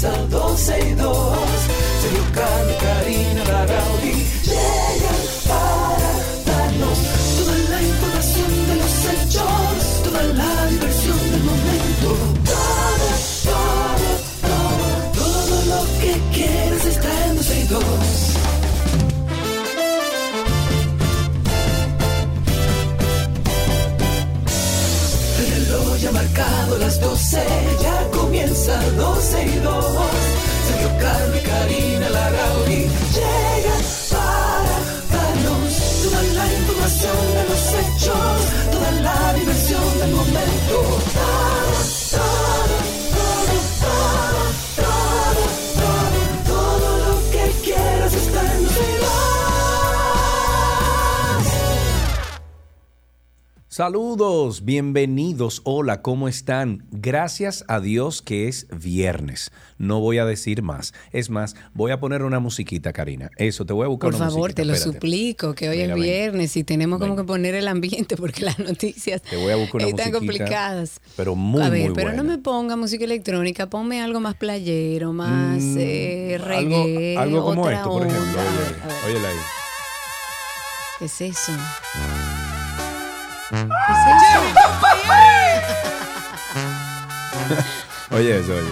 comienza 12 Saludos, bienvenidos, hola, ¿cómo están? Gracias a Dios que es viernes. No voy a decir más. Es más, voy a poner una musiquita, Karina. Eso, te voy a buscar Por una favor, musiquita, te lo espérate. suplico, que hoy Mira, es ven. viernes y tenemos como Ven. que poner el ambiente porque las noticias Te voy a buscar una están complicadas. pero muy, a ver, muy pero no me ponga música electrónica, ponme algo más playero, más Mm, eh, reggae, algo como otra esto, por ejemplo. Oye. ¿Qué es eso? Oye eso, oye.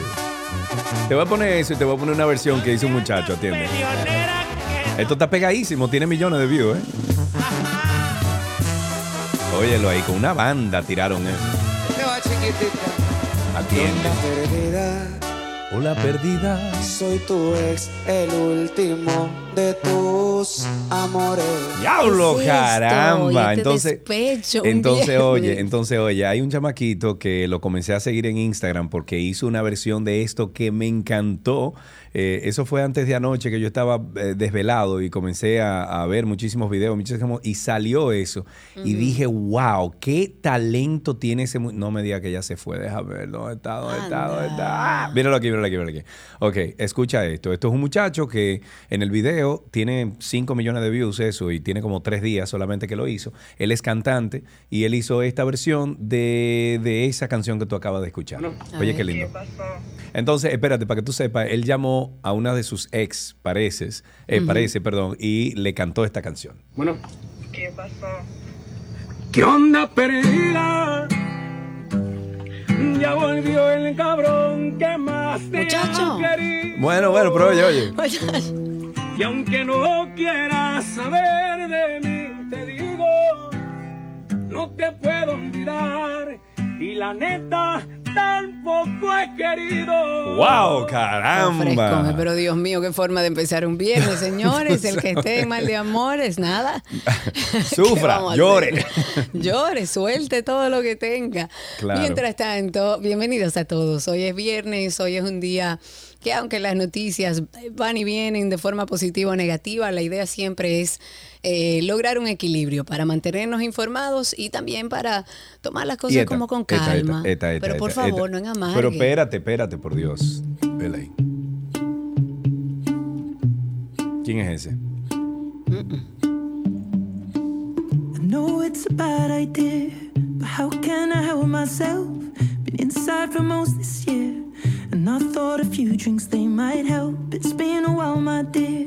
Te voy a poner eso y te voy a poner una versión que hizo un muchacho, atiende. Esto está pegadísimo, tiene millones de views, ¿eh? Óyelo ahí, con una banda tiraron eso. Atiende. Perdida, Hola, perdida. soy tu ex, el último de tus amores. ¡Diablo, caramba! Este Entonces, despecho, entonces viernes. oye, entonces, oye, hay un chamaquito que lo comencé a seguir en Instagram porque hizo una versión de esto que me encantó. Eh, eso fue antes de anoche que yo estaba eh, desvelado y comencé a, a ver muchísimos videos, muchísimos, y salió eso. Y dije, wow, qué talento tiene ese. mu-". No me diga que ya se fue, deja ver dónde está, dónde está, dónde está. Ah, míralo aquí, míralo aquí, míralo aquí. Ok, escucha esto. Esto es un muchacho que en el video tiene 5 millones de views, eso, y tiene como 3 días solamente que lo hizo. Él es cantante y él hizo esta versión de, de esa canción que tú acabas de escuchar. Oye, qué lindo. Entonces, espérate, para que tú sepas, él llamó a una de sus ex, pareces, eh, parece, perdón, y le cantó esta canción. Bueno. ¿Qué pasó? ¿Qué onda perdida? Ya volvió el cabrón que más te Muchacho. Bueno, bueno, pero oye, oye. Oye, Y aunque no quieras saber de mí, te digo, no te puedo olvidar. Y la neta, tampoco he querido. ¡Wow, caramba! pero Dios mío, qué forma de empezar un viernes, señores. El que esté en mal de amores, nada. ¿Qué Sufra, llore. llore, suelte todo lo que tenga. Claro. Mientras tanto, bienvenidos a todos. Hoy es viernes, hoy es un día que aunque las noticias van y vienen de forma positiva o negativa, la idea siempre es eh, lograr un equilibrio para mantenernos informados y también para tomar las cosas esta, como con esta, esta, calma. esta, esta, Pero por esta, favor, esta. no en amargue. Pero espérate, espérate, por Dios. Vela ahí. ¿Quién es ese? I know it's a bad idea, but how can I help myself? Been inside for most this year, and I thought a few drinks they might help. It's been a while, my dear,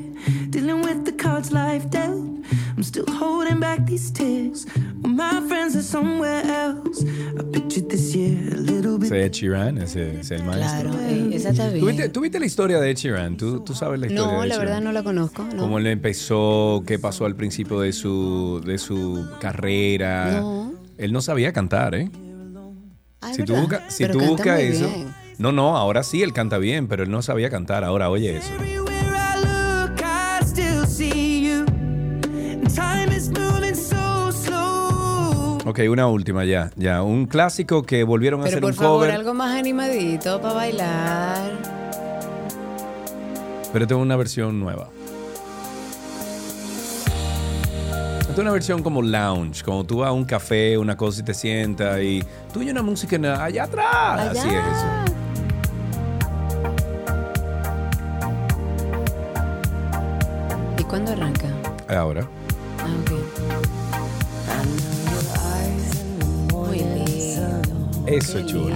dealing with the cards life dealt. I'm still holding back these tears. When my friends are somewhere else, I pictured this year a little bit. Ed Sheeran, ese es el maestro. Claro, eh, esa está bien. ¿Tú viste, tú viste la historia de Ed Sheeran? ¿Tú, tú sabes la historia No, de Ed la verdad no la conozco. no. Cómo él empezó, qué pasó al principio de su, de su carrera. No. Él no sabía cantar, ¿eh? Ah, si tú buscas si tú buscas eso. bien. No, no, ahora sí él canta bien, pero él no sabía cantar. Ahora oye eso. Ok, una última ya. Ya, un clásico que volvieron a Pero hacer por un favor, cover. algo más animadito para bailar. Pero tengo una versión nueva. Esta es una versión como lounge, como tú vas a un café, una cosa y te sientas y tú y una música allá atrás. Así es eso. Ahora. Ah. Muy lindo. Eso es chulo.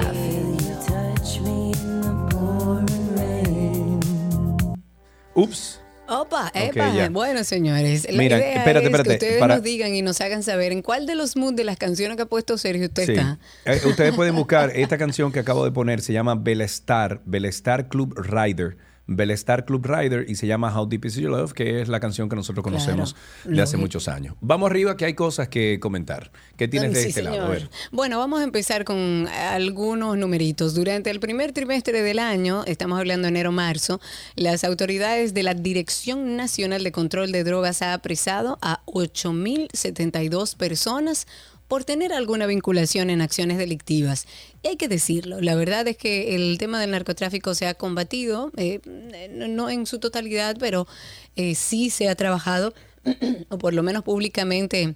Ups. Opa, epa. ya. Bueno, señores, la Mira, idea espérate, es espérate, que ustedes para- nos digan y nos hagan saber en cuál de los moods de las canciones que ha puesto Sergio usted Sí. está. Eh, ustedes pueden buscar esta canción que acabo de poner, se llama Belestar, Belestar Club Rider. Belestar Club Rider y se llama How Deep Is Your Love, que es la canción que nosotros conocemos Claro, de hace muchos años. Vamos arriba que hay cosas que comentar. ¿Qué tienes de este lado? A ver. Bueno, vamos a empezar con algunos numeritos. Durante el primer trimestre del año, estamos hablando enero-marzo, las autoridades de la Dirección Nacional de Control de Drogas ha apresado a 8.072 personas por tener alguna vinculación en acciones delictivas. Y hay que decirlo, la verdad es que el tema del narcotráfico se ha combatido, eh, no en su totalidad, pero eh, sí se ha trabajado, o por lo menos públicamente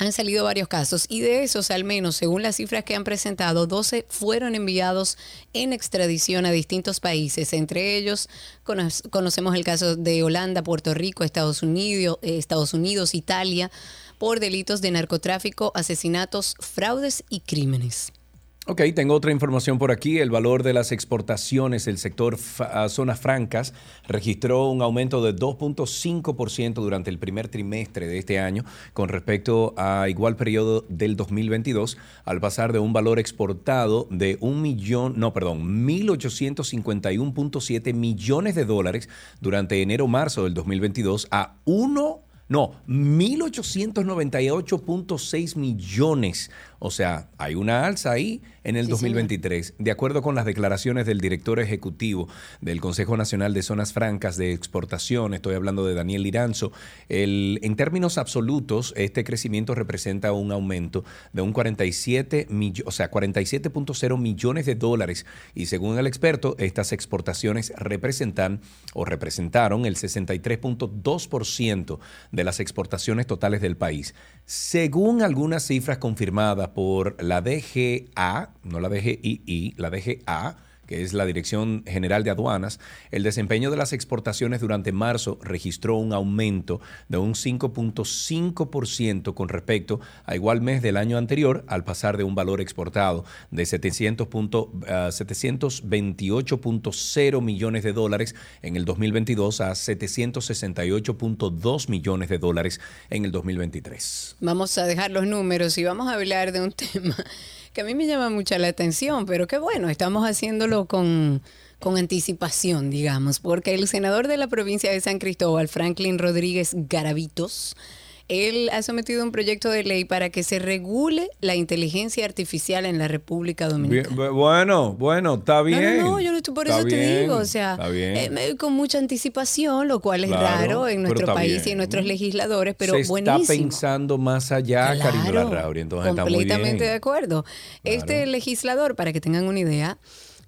han salido varios casos y de esos, al menos según las cifras que han presentado, 12 fueron enviados en extradición a distintos países. Entre ellos cono- conocemos el caso de Holanda, Puerto Rico, Estados Unidos, eh, Estados Unidos, Italia, por delitos de narcotráfico, asesinatos, fraudes y crímenes. Ok, tengo otra información por aquí. El valor de las exportaciones del sector zonas francas registró un aumento de 2.5% durante el primer trimestre de este año con respecto a igual periodo del 2022, al pasar de un valor exportado de un millón, no, perdón, 1.851.7 millones de dólares durante enero-marzo del 2022 a 1 no, 1.898.6 millones. O sea, hay una alza ahí en el Sí, 2023. De acuerdo con las declaraciones del director ejecutivo del Consejo Nacional de Zonas Francas de Exportación, estoy hablando de Daniel Liranzo, el, en términos absolutos, este crecimiento representa un aumento de un 47 millo- o sea, 47.0 millones de dólares. Y según el experto, estas exportaciones representan o representaron el 63.2% de las exportaciones totales del país. Según algunas cifras confirmadas por la DGA, no la DGII, la DGA, que es la Dirección General de Aduanas, el desempeño de las exportaciones durante marzo registró un aumento de un 5.5% con respecto a igual mes del año anterior, al pasar de un valor exportado de 700 punto- ah, 728.0 millones de dólares en el 2022 a 768.2 millones de dólares en el 2023. Vamos a dejar los números y vamos a hablar de un tema que a mí me llama mucha la atención, pero que bueno, estamos haciéndolo con, con anticipación, digamos, porque el senador de la provincia de San Cristóbal, Franklin Rodríguez Garavitos, él ha sometido un proyecto de ley para que se regule la inteligencia artificial en la República Dominicana. Bien, bueno, bueno, está bien. No, no, no, yo no estoy por Está eso te digo, o sea, está bien. eh, con mucha anticipación, lo cual es Claro, raro en nuestro país y en nuestros legisladores, pero se buenísimo. está pensando más allá, Claro, Larrauri, entonces está muy completamente bien. de acuerdo. Este legislador, para que tengan una idea,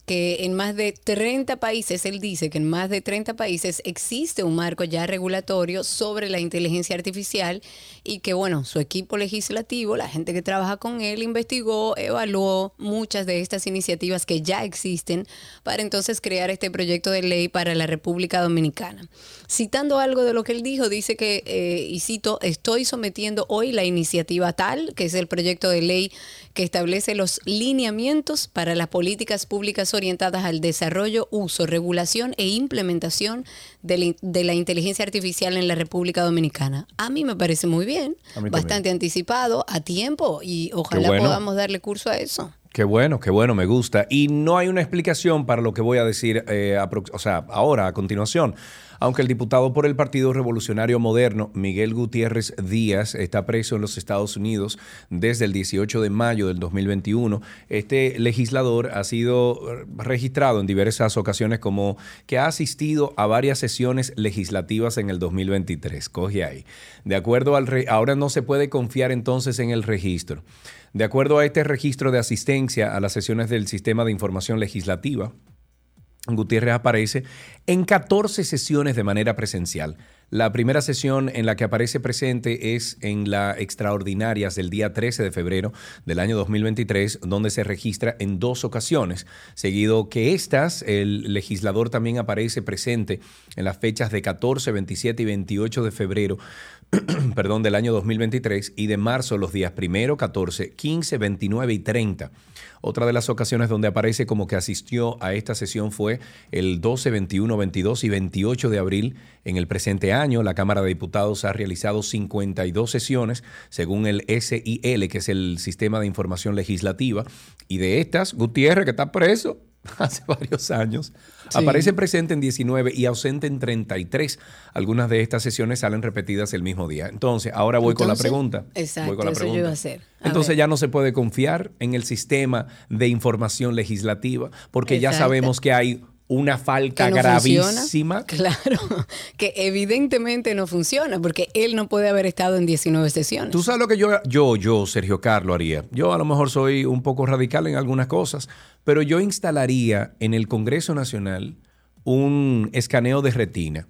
que en más de 30 países, él dice que en más de 30 países existe un marco ya regulatorio sobre la inteligencia artificial y que, bueno, su equipo legislativo, la gente que trabaja con él, investigó, evaluó muchas de estas iniciativas que ya existen para entonces crear este proyecto de ley para la República Dominicana. Citando algo de lo que él dijo, dice que, eh, y cito, estoy sometiendo hoy la iniciativa tal, que es el proyecto de ley que establece los lineamientos para las políticas públicas orientadas al desarrollo, uso, regulación e implementación de la, de la inteligencia artificial en la República Dominicana. A mí me parece muy bien, bastante anticipado, a tiempo, y ojalá bueno. podamos darle curso a eso. Qué bueno, qué bueno, me gusta. Y no hay una explicación para lo que voy a decir, eh, o sea, ahora, a continuación. Aunque el diputado por el Partido Revolucionario Moderno, Miguel Gutiérrez Díaz, está preso en los Estados Unidos desde el 18 de mayo del 2021, este legislador ha sido eh, registrado en diversas ocasiones como que ha asistido a varias sesiones legislativas en el 2023. Coge ahí. De acuerdo al... ahora no se puede confiar entonces en el registro. De acuerdo a este registro de asistencia a las sesiones del Sistema de Información Legislativa, Gutiérrez aparece en 14 sesiones de manera presencial. La primera sesión en la que aparece presente es en la extraordinarias del día 13 de febrero del año 2023, donde se registra en dos ocasiones. Seguido que estas, el legislador también aparece presente en las fechas de 14, 27 y 28 de febrero, perdón, del año 2023 y de marzo los días primero, 14, 15, 29 y 30. Otra de las ocasiones donde aparece como que asistió a esta sesión fue el 12, 21, 22 y 28 de abril. En el presente año, la Cámara de Diputados ha realizado 52 sesiones según el SIL, que es el Sistema de Información Legislativa. Y de estas, Gutiérrez, que está preso, hace varios años. Aparece presente en 19 y ausente en 33. Algunas de estas sesiones salen repetidas el mismo día. Entonces, ahora voy con la pregunta. Exacto, voy con la eso yo pregunta. iba a hacer. A Entonces ver. ya no se puede confiar en el sistema de información legislativa porque ya sabemos que hay una falta que no funciona. gravísima. Claro, que evidentemente no funciona porque él no puede haber estado en 19 sesiones. Tú sabes lo que yo, yo, yo, Sergio Carlo, haría. Yo a lo mejor soy un poco radical en algunas cosas, pero yo instalaría en el Congreso Nacional un escaneo de retina.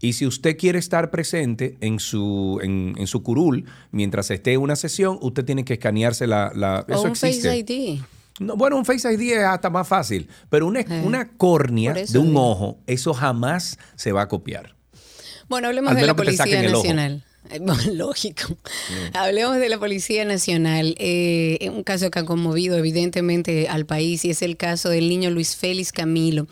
Y si usted quiere estar presente en su, en, en su curul mientras esté en una sesión, usted tiene que escanearse la... la o eso un existe. Face ID. No, bueno, un Face ID es hasta más fácil, pero una, una córnea de un digo. ojo, eso jamás se va a copiar. Bueno, hablemos de la Policía. Nacional. Lógico. Hablemos de la Policía Nacional. Eh, un caso que ha conmovido evidentemente al país y es el caso del niño Luis Félix Camilo.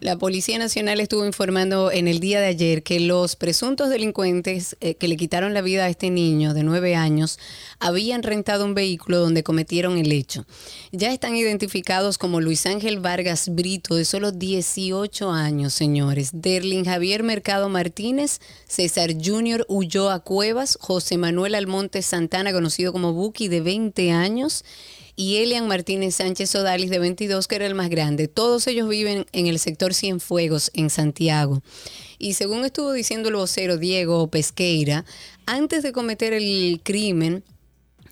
La Policía Nacional estuvo informando en el día de ayer que los presuntos delincuentes eh, que le quitaron la vida a este niño de nueve años habían rentado un vehículo donde cometieron el hecho. Ya están identificados como Luis Ángel Vargas Brito, de solo 18 años, señores. Derlin Javier Mercado Martínez, César Junior Ulloa Cuevas, José Manuel Almonte Santana, conocido como Buki, de 20 años, y Elian Martínez Sánchez Odalis, de 22, que era el más grande. Todos ellos viven en el sector Cienfuegos, en Santiago. Y según estuvo diciendo el vocero Diego Pesqueira, antes de cometer el crimen,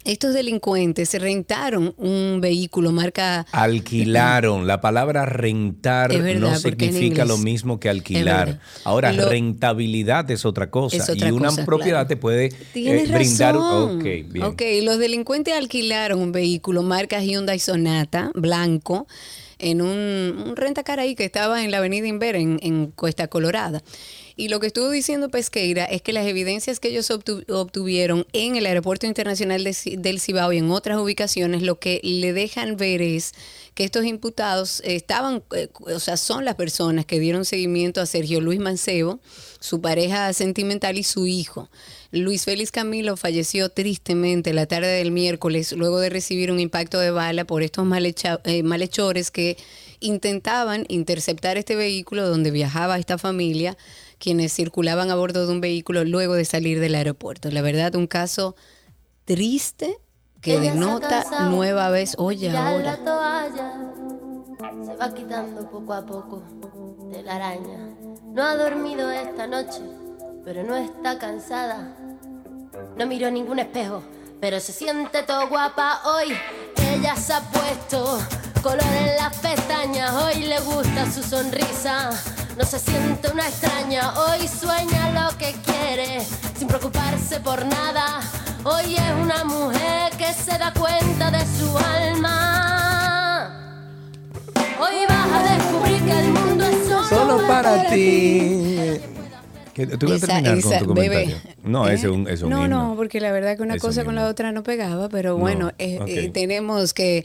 estos delincuentes rentaron un vehículo marca Alquilaron. La palabra rentar verdad, no significa lo mismo que alquilar. Ahora, Lo- rentabilidad es otra cosa. Es otra y una cosa, propiedad claro. te puede eh, brindar. razón. Ok, bien. Ok, los delincuentes alquilaron un vehículo marca Hyundai Sonata blanco en un, un rentacar ahí que estaba en la avenida Inver, en, en Cuesta Colorada. Y lo que estuvo diciendo Pesqueira es que las evidencias que ellos obtu- obtuvieron en el Aeropuerto Internacional de del Cibao y en otras ubicaciones, lo que le dejan ver es que estos imputados estaban, eh, o sea, son las personas que dieron seguimiento a Sergio Luis Mancebo, su pareja sentimental y su hijo. Luis Félix Camilo falleció tristemente la tarde del miércoles luego de recibir un impacto de bala por estos eh, malhechores que intentaban interceptar este vehículo donde viajaba esta familia, quienes circulaban a bordo de un vehículo luego de salir del aeropuerto. La verdad, un caso triste que Ella denota nueva vez, oye tirar la ahora. toalla. Se va quitando poco a poco de la araña. No ha dormido esta noche, pero no está cansada. No miró ningún espejo, pero se siente todo guapa hoy. Ella se ha puesto color en las pestañas, hoy le gusta su sonrisa. No se siente una extraña, hoy sueña lo que quiere, sin preocuparse por nada. Hoy es una mujer que se da cuenta de su alma. Hoy vas a descubrir que el mundo es solo, Solo para ti. ¿Qué- ¿Tú vas a terminar esa- con tu bebé. comentario? No, ¿Eh? ese es un, es un No, himno. no, porque la verdad que una Es un cosa con la otra no pegaba, pero bueno, No, eh, ok. eh, tenemos que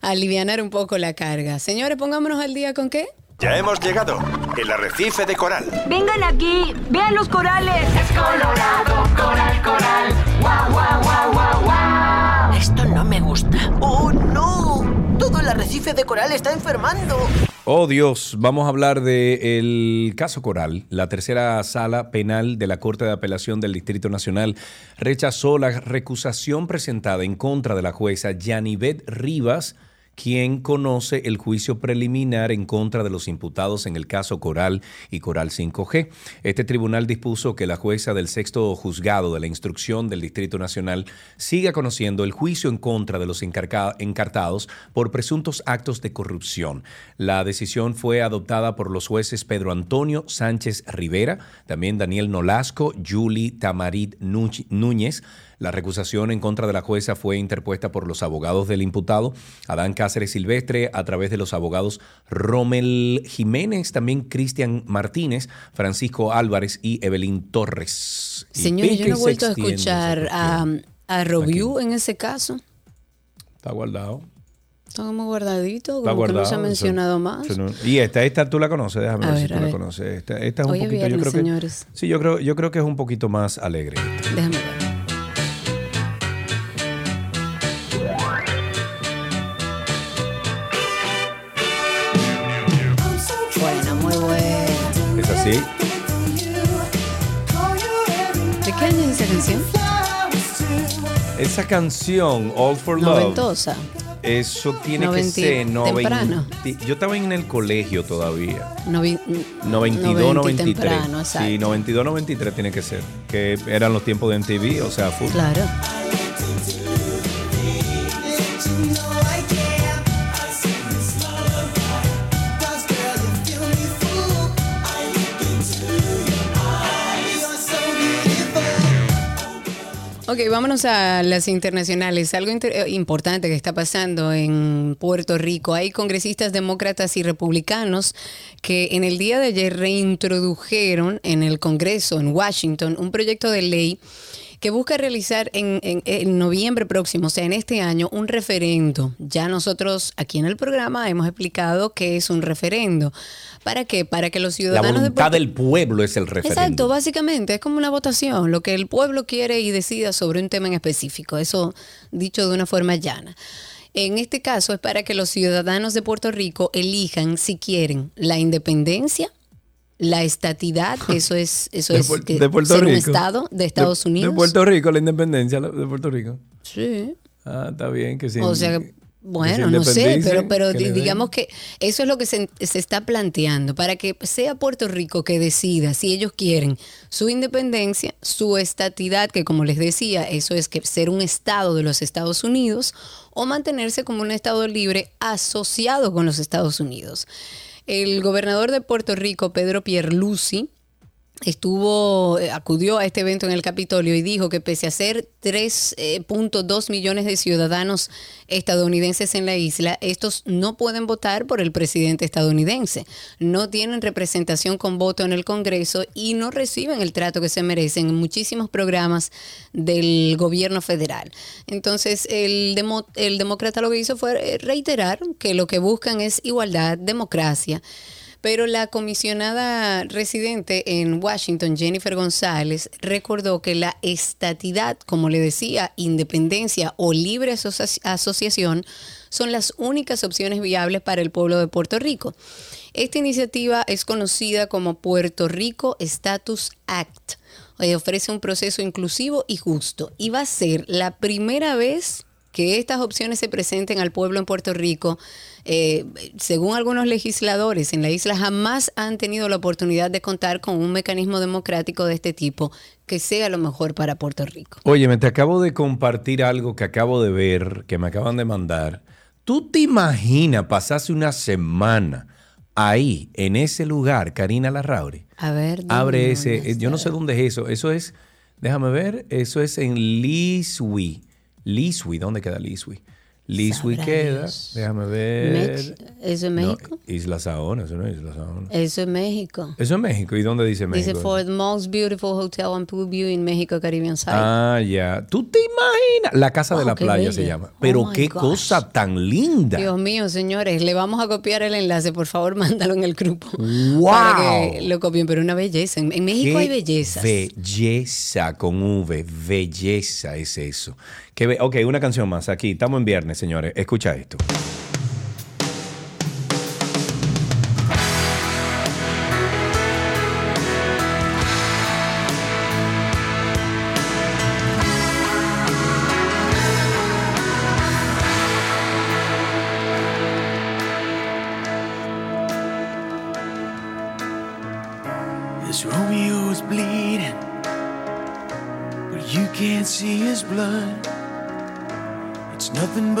alivianar un poco la carga. Señores, pongámonos al día con qué? Ya hemos llegado. El arrecife de coral. Vengan aquí, vean los corales. Es colorado, coral, coral. Guau, guau, guau, guau, guau. Esto no me gusta. ¡Oh, no! Todo el arrecife de coral está enfermando. Oh Dios, vamos a hablar del caso Coral. La tercera sala penal de la Corte de Apelación del Distrito Nacional rechazó la recusación presentada en contra de la jueza Yanivet Rivas, quien conoce el juicio preliminar en contra de los imputados en el caso Coral y Coral 5G. Este tribunal dispuso que la jueza del sexto juzgado de la instrucción del Distrito Nacional siga conociendo el juicio en contra de los encartados por presuntos actos de corrupción. La decisión fue adoptada por los jueces Pedro Antonio Sánchez Rivera, también Daniel Nolasco, Julie Tamarit Núñez, La recusación en contra de la jueza fue interpuesta por los abogados del imputado, Adán Cáceres Silvestre, a través de los abogados Rommel Jiménez, también Cristian Martínez, Francisco Álvarez y Evelyn Torres. Señores, yo no he vuelto a escuchar a, a Robiu en ese caso. Está guardado. Está como guardadito, como que no se ha mencionado más. y esta, esta tú la conoces, déjame ver, si tú la conoces. Esta, esta es un Hoy es poquito, yo viernes, creo que. señores. Sí, yo creo, yo creo que es un poquito más alegre. Déjame Esa canción, All for Love. Noventosa. Eso tiene que Noventi- ser temprano. 90 Yo estaba en el colegio todavía. Novi- 92, 90 93. temprano, sí, exacto. 92, 93 tiene que ser. Que eran los tiempos de MTV, o sea, full. Claro. Ok, vámonos a las internacionales. Algo eh, importante que está pasando en Puerto Rico. Hay congresistas demócratas y republicanos que en el día de ayer reintrodujeron en el Congreso, en Washington, un proyecto de ley que busca realizar en, en- en noviembre próximo, o sea, en este año, un referendo. Ya nosotros aquí en el programa hemos explicado qué es un referendo. ¿Para qué? Para que los La ciudadanos de voluntad Puerto del pueblo es el referéndum. Exacto, básicamente es como una votación, lo que el pueblo quiere y decida sobre un tema en específico, eso dicho de una forma llana. En este caso es para que los ciudadanos de Puerto Rico elijan si quieren la independencia, la estatidad, eso es eso De es de Puerto ser un estado de Estados De- Unidos. De Puerto Rico, la independencia de Puerto Rico. Sí. Ah, está bien que sí. O sea, bueno, no sé, pero, pero que digamos que eso es lo que se, se está planteando, para que sea Puerto Rico que decida si ellos quieren su independencia, su estatidad, que como les decía, eso es que ser un estado de los Estados Unidos, o mantenerse como un estado libre asociado con los Estados Unidos. El gobernador de Puerto Rico, Pedro Pierluisi, estuvo, eh, acudió a este evento en el Capitolio y dijo que pese a ser 3.2 millones de ciudadanos estadounidenses en la isla, estos no pueden votar por el presidente estadounidense, no tienen representación con voto en el Congreso y no reciben el trato que se merecen en muchísimos programas del gobierno federal. Entonces, el, demo- el demócrata lo que hizo fue eh, reiterar que lo que buscan es igualdad, democracia. Pero la comisionada residente en Washington, Jennifer González, recordó que la estatidad, como le decía, independencia o libre asocia- asociación, son las únicas opciones viables para el pueblo de Puerto Rico. Esta iniciativa es conocida como Puerto Rico Status Act. Eh, Ofrece un proceso inclusivo y justo y va a ser la primera vez que estas opciones se presenten al pueblo en Puerto Rico. Eh, según algunos legisladores en la isla jamás han tenido la oportunidad de contar con un mecanismo democrático de este tipo que sea lo mejor para Puerto Rico. Oye, me te acabo de compartir algo que acabo de ver, que me acaban de mandar. ¿Tú te imaginas pasarse una semana ahí, en ese lugar, Karina Larrauri? A ver, Abre ese, yo no sé dónde es eso. Eso es, déjame ver, eso es en Liswi. Liswi, ¿dónde queda Liswi? Liswi queda, Dios. déjame ver. Mex- ¿Eso es No, México? Isla Saona, eso no es Isla Saona. Eso es México. Eso es México. ¿Y dónde dice México? Dice for the most beautiful hotel and pool view in México Caribbean Side. Ah, ya. ¿Tú te imaginas? La casa de la qué playa bella. se llama. Oh Pero my qué gosh. cosa tan linda. Dios mío, señores, le vamos a copiar el enlace, por favor, mándalo en el grupo. ¡Wow! Para que lo copien, pero una belleza. En, en México Qué hay bellezas. Belleza con V. Belleza es eso. Qué be- ok, una canción más. Aquí, estamos en viernes, señores. Escucha esto.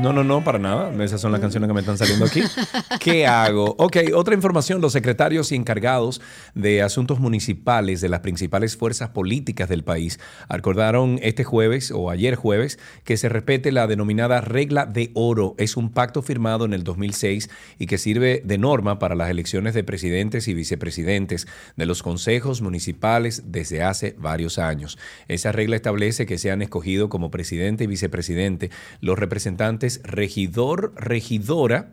No, no, no, para nada. Esas son las canciones que me están saliendo aquí. ¿Qué hago? Ok, otra información. Los secretarios y encargados de asuntos municipales de las principales fuerzas políticas del país acordaron este jueves o ayer jueves que se respete la denominada regla de oro. Es un pacto firmado en el 2006 y que sirve de norma para las elecciones de presidentes y vicepresidentes de los consejos municipales desde hace varios años. Esa regla establece que sean escogidos como presidente y vicepresidente los representantes regidor, regidora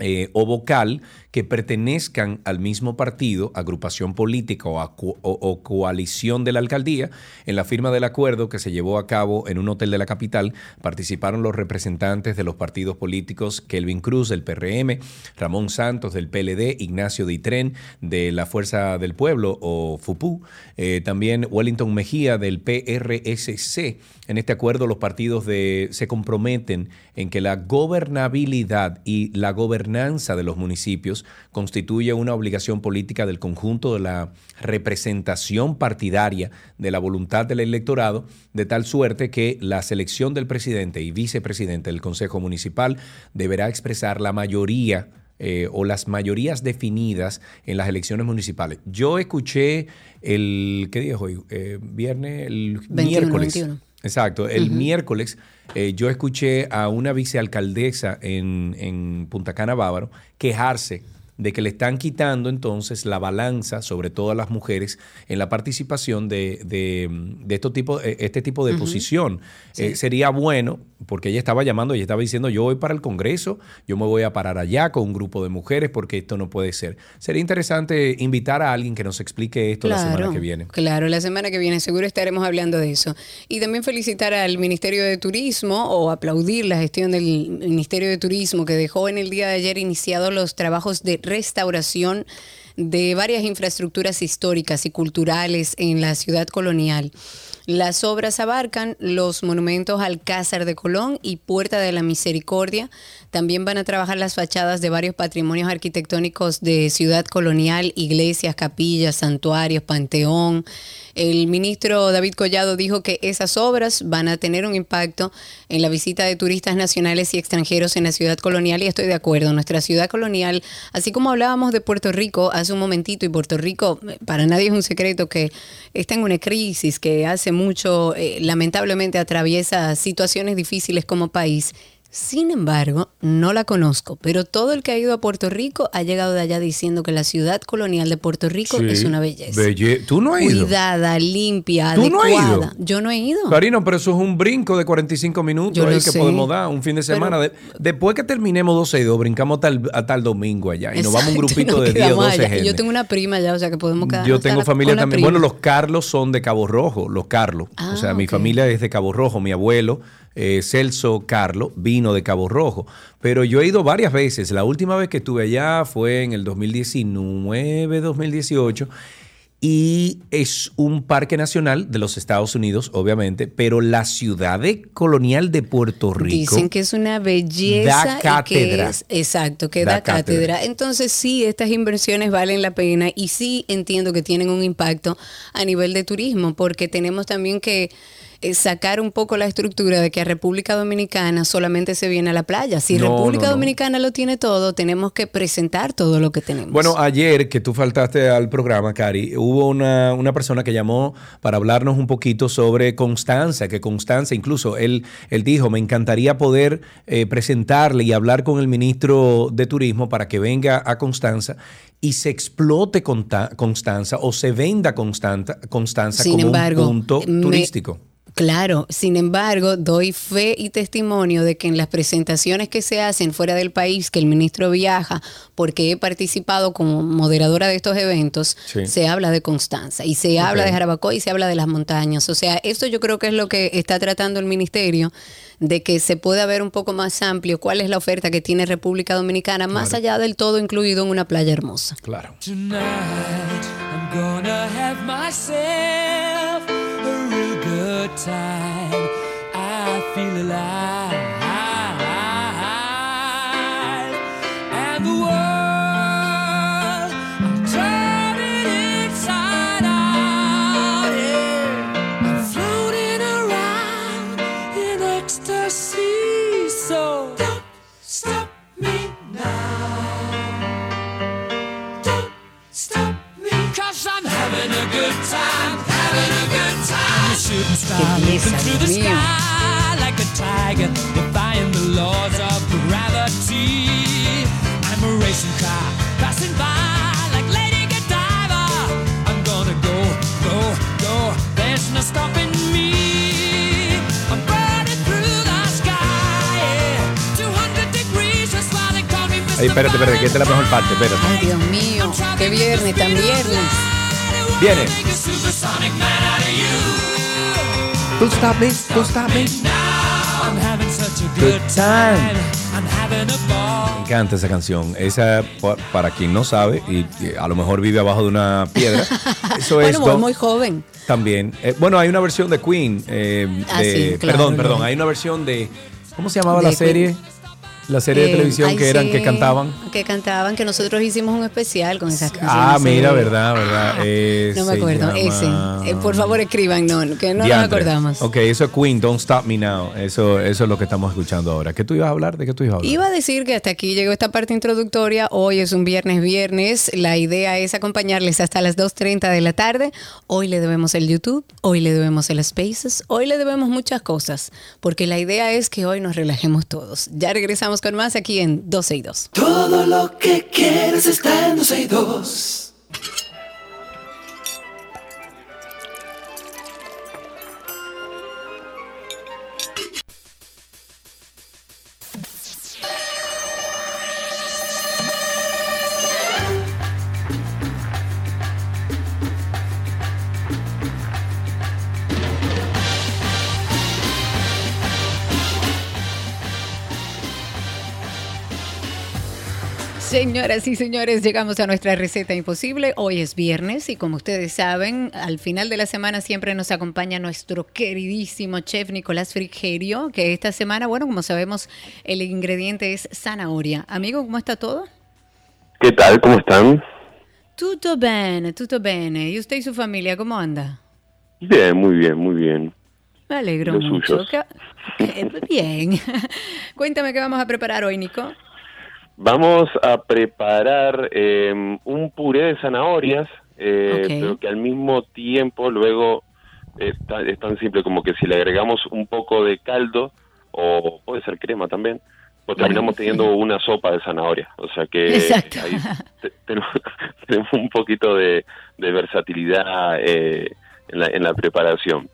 eh, o vocal que pertenezcan al mismo partido, agrupación política o, coalición de la alcaldía. En la firma del acuerdo que se llevó a cabo en un hotel de la capital participaron los representantes de los partidos políticos Kelvin Cruz del PRM, Ramón Santos del PLD, Ignacio Ditren de la Fuerza del Pueblo o FUPU, eh, también Wellington Mejía del PRSC. En este acuerdo los partidos de, se comprometen en que la gobernabilidad y la gobernanza de los municipios constituye una obligación política del conjunto de la representación partidaria de la voluntad del electorado, de tal suerte que la selección del presidente y vicepresidente del Consejo Municipal deberá expresar la mayoría eh, o las mayorías definidas en las elecciones municipales. Yo escuché el, ¿qué día es hoy? Eh, viernes, el 21, miércoles. 21. Exacto, el miércoles eh, yo escuché a una vicealcaldesa en, en Punta Cana Bávaro quejarse de que le están quitando entonces la balanza, sobre todo a las mujeres, en la participación de, de, de estos tipos- eh, este tipo de posición. Eh, sería bueno, porque ella estaba llamando, ella estaba diciendo, yo voy para el Congreso, yo me voy a parar allá con un grupo de mujeres porque esto no puede ser. Sería interesante invitar a alguien que nos explique esto la semana que viene. Claro, la semana que viene seguro estaremos hablando de eso. Y también felicitar al Ministerio de Turismo o aplaudir la gestión del Ministerio de Turismo que dejó en el día de ayer iniciados los trabajos de restauración de varias infraestructuras históricas y culturales en la ciudad colonial. Las obras abarcan los monumentos Alcázar de Colón y Puerta de la Misericordia. También van a trabajar las fachadas de varios patrimonios arquitectónicos de ciudad colonial, iglesias, capillas, santuarios, panteón. El ministro David Collado dijo que esas obras van a tener un impacto en la visita de turistas nacionales y extranjeros en la ciudad colonial y estoy de acuerdo. Nuestra ciudad colonial, así como hablábamos de Puerto Rico hace un momentito y Puerto Rico, eh, para nadie es un secreto que está en una crisis que hace mucho, eh, lamentablemente atraviesa situaciones difíciles como país. Sin embargo, no la conozco, pero todo el que ha ido a Puerto Rico ha llegado de allá diciendo que la ciudad colonial de Puerto Rico Sí. es una belleza. Belle- ¿Tú no has ido? Cuidada, limpia, ¿Tú no has adecuada. ido? Yo no he ido. Karina, pero eso es un brinco de 45 minutos Yo ahí que sé. podemos dar un fin de semana. De- después que terminemos 12 y 2, brincamos hasta el, hasta el domingo allá. Y nos vamos un grupito de 10 o quedamos 12 allá. Y gente. Yo tengo una prima allá, o sea que podemos quedar. Yo tengo familia también. Bueno, los Carlos son de Cabo Rojo, los Carlos. o sea, mi familia es de Cabo Rojo. Mi abuelo, eh, Celso Carlos, vino de Cabo Rojo. Pero yo he ido varias veces. La última vez que estuve allá fue en el 2019, 2018. Y es un parque nacional de los Estados Unidos, obviamente, pero la ciudad de colonial de Puerto Rico. Dicen que es una belleza. Da y que cátedra. es- exacto, que Da da, cátedra. cátedra. Entonces, sí, estas inversiones valen la pena y sí entiendo que tienen un impacto a nivel de turismo, porque tenemos también que eh, sacar un poco la estructura de que a República Dominicana solamente se viene a la playa. Si No, República no, no. Dominicana lo tiene todo, tenemos que presentar todo lo que tenemos. Bueno, ayer que tú faltaste al programa, Cari, hubo una, una persona que llamó para hablarnos un poquito sobre Constanza, que Constanza, incluso él, él dijo, me encantaría poder eh, presentarle y hablar con el ministro de Turismo para que venga a Constanza y se explote Constanza o se venda Constanza, Constanza Sin como embargo, un punto me- turístico. Claro, sin embargo, doy fe y testimonio de que en las presentaciones que se hacen fuera del país, que el ministro viaja, porque he participado como moderadora de estos eventos, Sí. se habla de Constanza y se habla de Jarabacoa y se habla de las montañas. O sea, esto yo creo que es lo que está tratando el ministerio, de que se pueda ver un poco más amplio cuál es la oferta que tiene República Dominicana, más allá del todo incluido en una playa hermosa. Claro. Tonight, I'm gonna have myself time. I feel alive. And the world, I'm turning inside out. Yeah. I'm floating around in ecstasy. So stop me now. Stop I'm having a good time, Qué leaping belleza, through the Dios mío. sky like a tiger, defying the laws of gravity. I'm a racing car passing by like Lady Godiva. I'm gonna go, go, go. There's no stopping me. I'm burning through the sky. yeah. 200 degrees, that's why they call me Mr. Ay, espérate, espérate, que esta es la mejor parte, espérate. Ay, Dios mío, qué viernes, tan viernes. Viene. Don't stop me, don't stop me. I'm having such a Good good time. time. I'm having a ball. Me encanta esa canción. Esa, pa- para quien no sabe, y, a lo mejor vive abajo de una piedra, eso es Bueno, muy, joven. también. Eh, bueno, hay una versión de Queen. eh, Ah, de- sí, claro, perdón, no. perdón. Hay una versión de. ¿Cómo se llamaba De la Queen. La serie de Eh, televisión ay, que eran, sí, que cantaban. Que cantaban, que nosotros hicimos un especial con esas canciones. Ah, mira, verdad, verdad. Eh, No me acuerdo, llama- ese. Eh, por favor, escriban, no, que no nos acordamos. Ok, eso es Queen, Don't Stop Me Now. Eso, eso es lo que estamos escuchando ahora. ¿Qué tú ibas a hablar? ¿De qué tú ibas a hablar? Iba a decir que hasta aquí llegó esta parte introductoria. Hoy es un viernes, viernes. La idea es acompañarles hasta las 2.30 de la tarde. Hoy le debemos el YouTube, hoy le debemos el Spaces, hoy le debemos muchas cosas, porque la idea es que hoy nos relajemos todos. Ya regresamos con más aquí en 12 y 2. Todo lo que quieres está en 12 y 2. Señoras y señores, llegamos a nuestra receta imposible. Hoy es viernes y como ustedes saben, al final de la semana siempre nos acompaña nuestro queridísimo chef Nicolás Frigerio, que esta semana, bueno, como sabemos, el ingrediente es zanahoria. Amigo, ¿cómo está todo? ¿Qué tal? ¿Cómo están? Tutto bene, tutto bene. ¿Y usted y su familia cómo anda? Bien, muy bien, muy bien. Me alegro Los mucho. suyos. ¿Qué- qué- bien. Cuéntame qué vamos a preparar hoy, Nico. Vamos a preparar eh, un puré de zanahorias, eh, pero que al mismo tiempo luego eh, es tan simple como que si le agregamos un poco de caldo, o puede ser crema también, pues terminamos teniendo una sopa de zanahoria. O sea que Exacto. ahí te- tenemos, tenemos un poquito de, de versatilidad eh, en, la, en la preparación.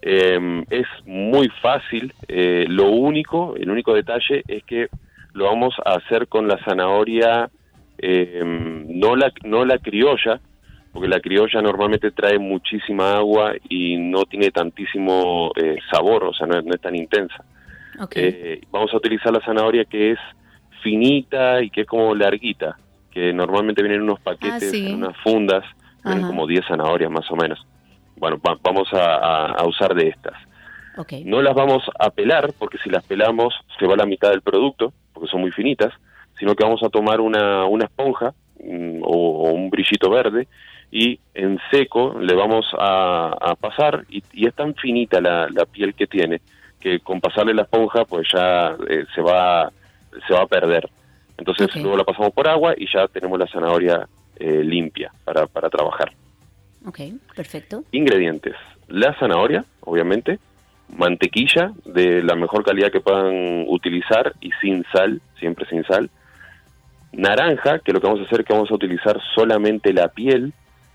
Eh, es muy fácil. eh, lo único, el único detalle es que lo vamos a hacer con la zanahoria, eh, no la no la criolla, porque la criolla normalmente trae muchísima agua y no tiene tantísimo eh, sabor, o sea, no es, no es tan intensa. Eh, vamos a utilizar la zanahoria que es finita y que es como larguita, que normalmente vienen en unos paquetes, Ah, sí. en unas fundas, vienen como 10 zanahorias más o menos. Bueno, va- vamos a- usar de estas. No las vamos a pelar porque si las pelamos se va la mitad del producto porque son muy finitas, sino que vamos a tomar una, una esponja mm, o, o un brillito verde y en seco le vamos a, a pasar y, y es tan finita la, la piel que tiene que con pasarle la esponja pues ya eh, se va se va a perder. Entonces luego la pasamos por agua y ya tenemos la zanahoria eh, limpia para, para trabajar. Ok, perfecto. Ingredientes. La zanahoria, obviamente, mantequilla de la mejor calidad que puedan utilizar y sin sal, siempre sin sal. Naranja, que lo que vamos a hacer es que vamos a utilizar solamente la piel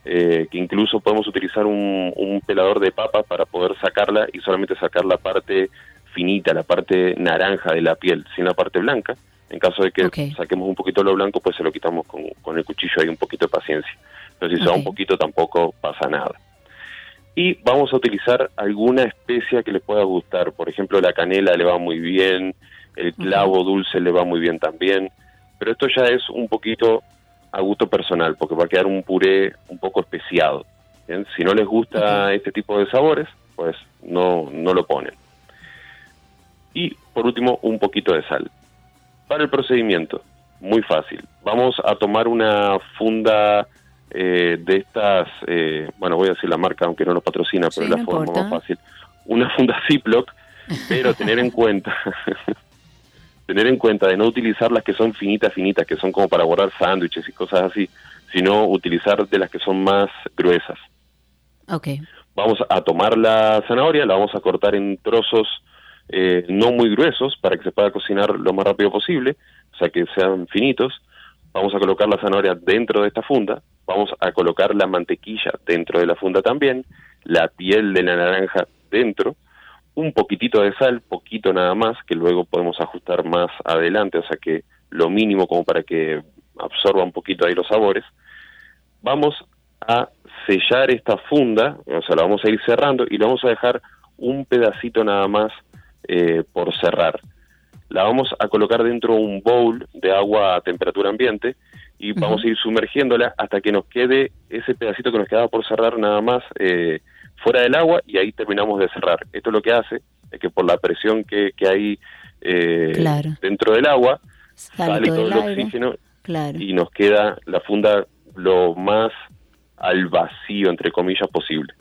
eh, que incluso podemos utilizar un, un pelador de papa para poder sacarla y solamente sacar la parte finita, la parte naranja de la piel, sin la parte blanca. En caso de que saquemos un poquito lo blanco, pues se lo quitamos con, con el cuchillo, hay un poquito de paciencia. Pero si se va un poquito tampoco pasa nada. Y vamos a utilizar alguna especia que les pueda gustar. Por ejemplo, la canela le va muy bien, el clavo dulce le va muy bien también. Pero esto ya es un poquito a gusto personal, porque va a quedar un puré un poco especiado. ¿bien? Si no les gusta este tipo de sabores, pues no, no lo ponen. Y por último, un poquito de sal. Para el procedimiento, muy fácil. Vamos a tomar una funda eh, de estas, eh, bueno, voy a decir la marca, aunque no nos patrocina, pero Sí, es la no forma importa. más fácil. Una funda Ziploc, pero tener en cuenta, tener en cuenta de no utilizar las que son finitas, finitas, que son como para guardar sándwiches y cosas así, sino utilizar de las que son más gruesas. Ok. Vamos a tomar la zanahoria, la vamos a cortar en trozos eh, no muy gruesos para que se pueda cocinar lo más rápido posible, o sea que sean finitos. Vamos a colocar la zanahoria dentro de esta funda, vamos a colocar la mantequilla dentro de la funda también, la piel de la naranja dentro, un poquitito de sal, poquito nada más, que luego podemos ajustar más adelante, o sea que lo mínimo como para que absorba un poquito ahí los sabores. Vamos a sellar esta funda, o sea, la vamos a ir cerrando y la vamos a dejar un pedacito nada más eh, por cerrar. La vamos a colocar dentro de un bowl de agua a temperatura ambiente y vamos a ir sumergiéndola hasta que nos quede ese pedacito que nos quedaba por cerrar nada más eh, fuera del agua y ahí terminamos de cerrar. Esto lo que hace es que por la presión que, que hay eh, Claro. dentro del agua Sale sale todo el aire. oxígeno Claro. y nos queda la funda lo más al vacío, entre comillas, posible.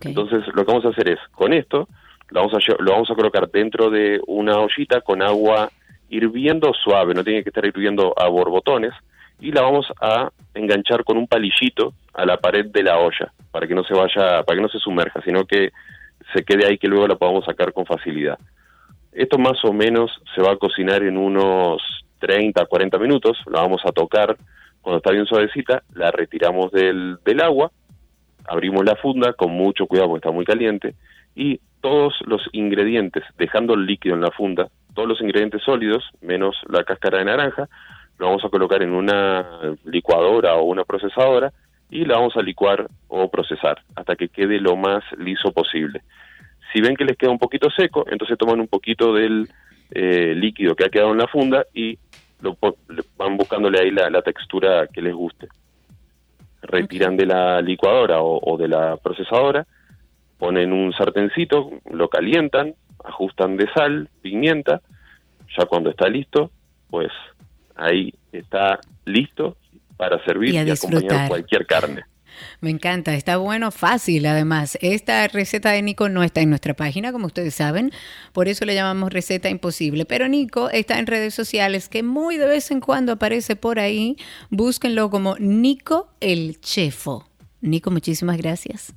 Entonces, lo que vamos a hacer es, con esto, lo vamos a, lo vamos a colocar dentro de una ollita con agua hirviendo suave, no tiene que estar hirviendo a borbotones, y la vamos a enganchar con un palillito a la pared de la olla, para que no se vaya, para que no se sumerja, sino que se quede ahí que luego la podamos sacar con facilidad. Esto más o menos se va a cocinar en unos 30, 40 minutos, la vamos a tocar cuando está bien suavecita, la retiramos del, del agua, abrimos la funda con mucho cuidado porque está muy caliente y todos los ingredientes, dejando el líquido en la funda, todos los ingredientes sólidos, menos la cáscara de naranja, lo vamos a colocar en una licuadora o una procesadora y la vamos a licuar o procesar hasta que quede lo más liso posible. Si ven que les queda un poquito seco, entonces toman un poquito del eh, líquido que ha quedado en la funda y lo van buscándole ahí la, la textura que les guste. Retiran de la licuadora o, o de la procesadora, ponen un sartencito, lo calientan, ajustan de sal, pimienta, ya cuando está listo, pues ahí está listo para servir Y y, a acompañar disfrutar. cualquier carne. Me encanta, está bueno, fácil además. Esta receta de Nico no está en nuestra página, como ustedes saben, por eso le llamamos receta imposible. Pero Nico está en redes sociales que muy de vez en cuando aparece por ahí. Búsquenlo como Nico el Chefo. Nico, muchísimas gracias.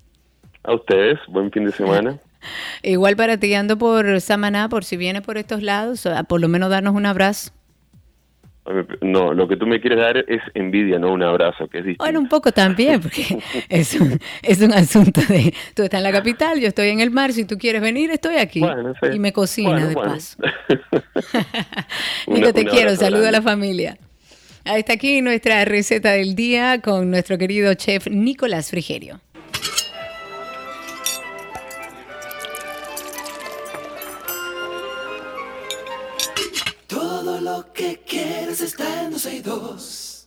A ustedes, buen fin de semana. Igual para ti ando por Samaná, por si viene por estos lados, por lo menos darnos un abrazo. No, lo que tú me quieres dar es envidia, no un abrazo, que es distinto. Bueno, un poco también, porque es un, es un asunto de, tú estás en la capital, yo estoy en el mar, si tú quieres venir, estoy aquí. Bueno, sí. Y me cocina Bueno, de bueno. paso. Nico, te quiero, saludo a la familia. Ahí está aquí nuestra receta del día con nuestro querido chef Nicolás Frigerio. Todo lo que quieres está en 12 y 2.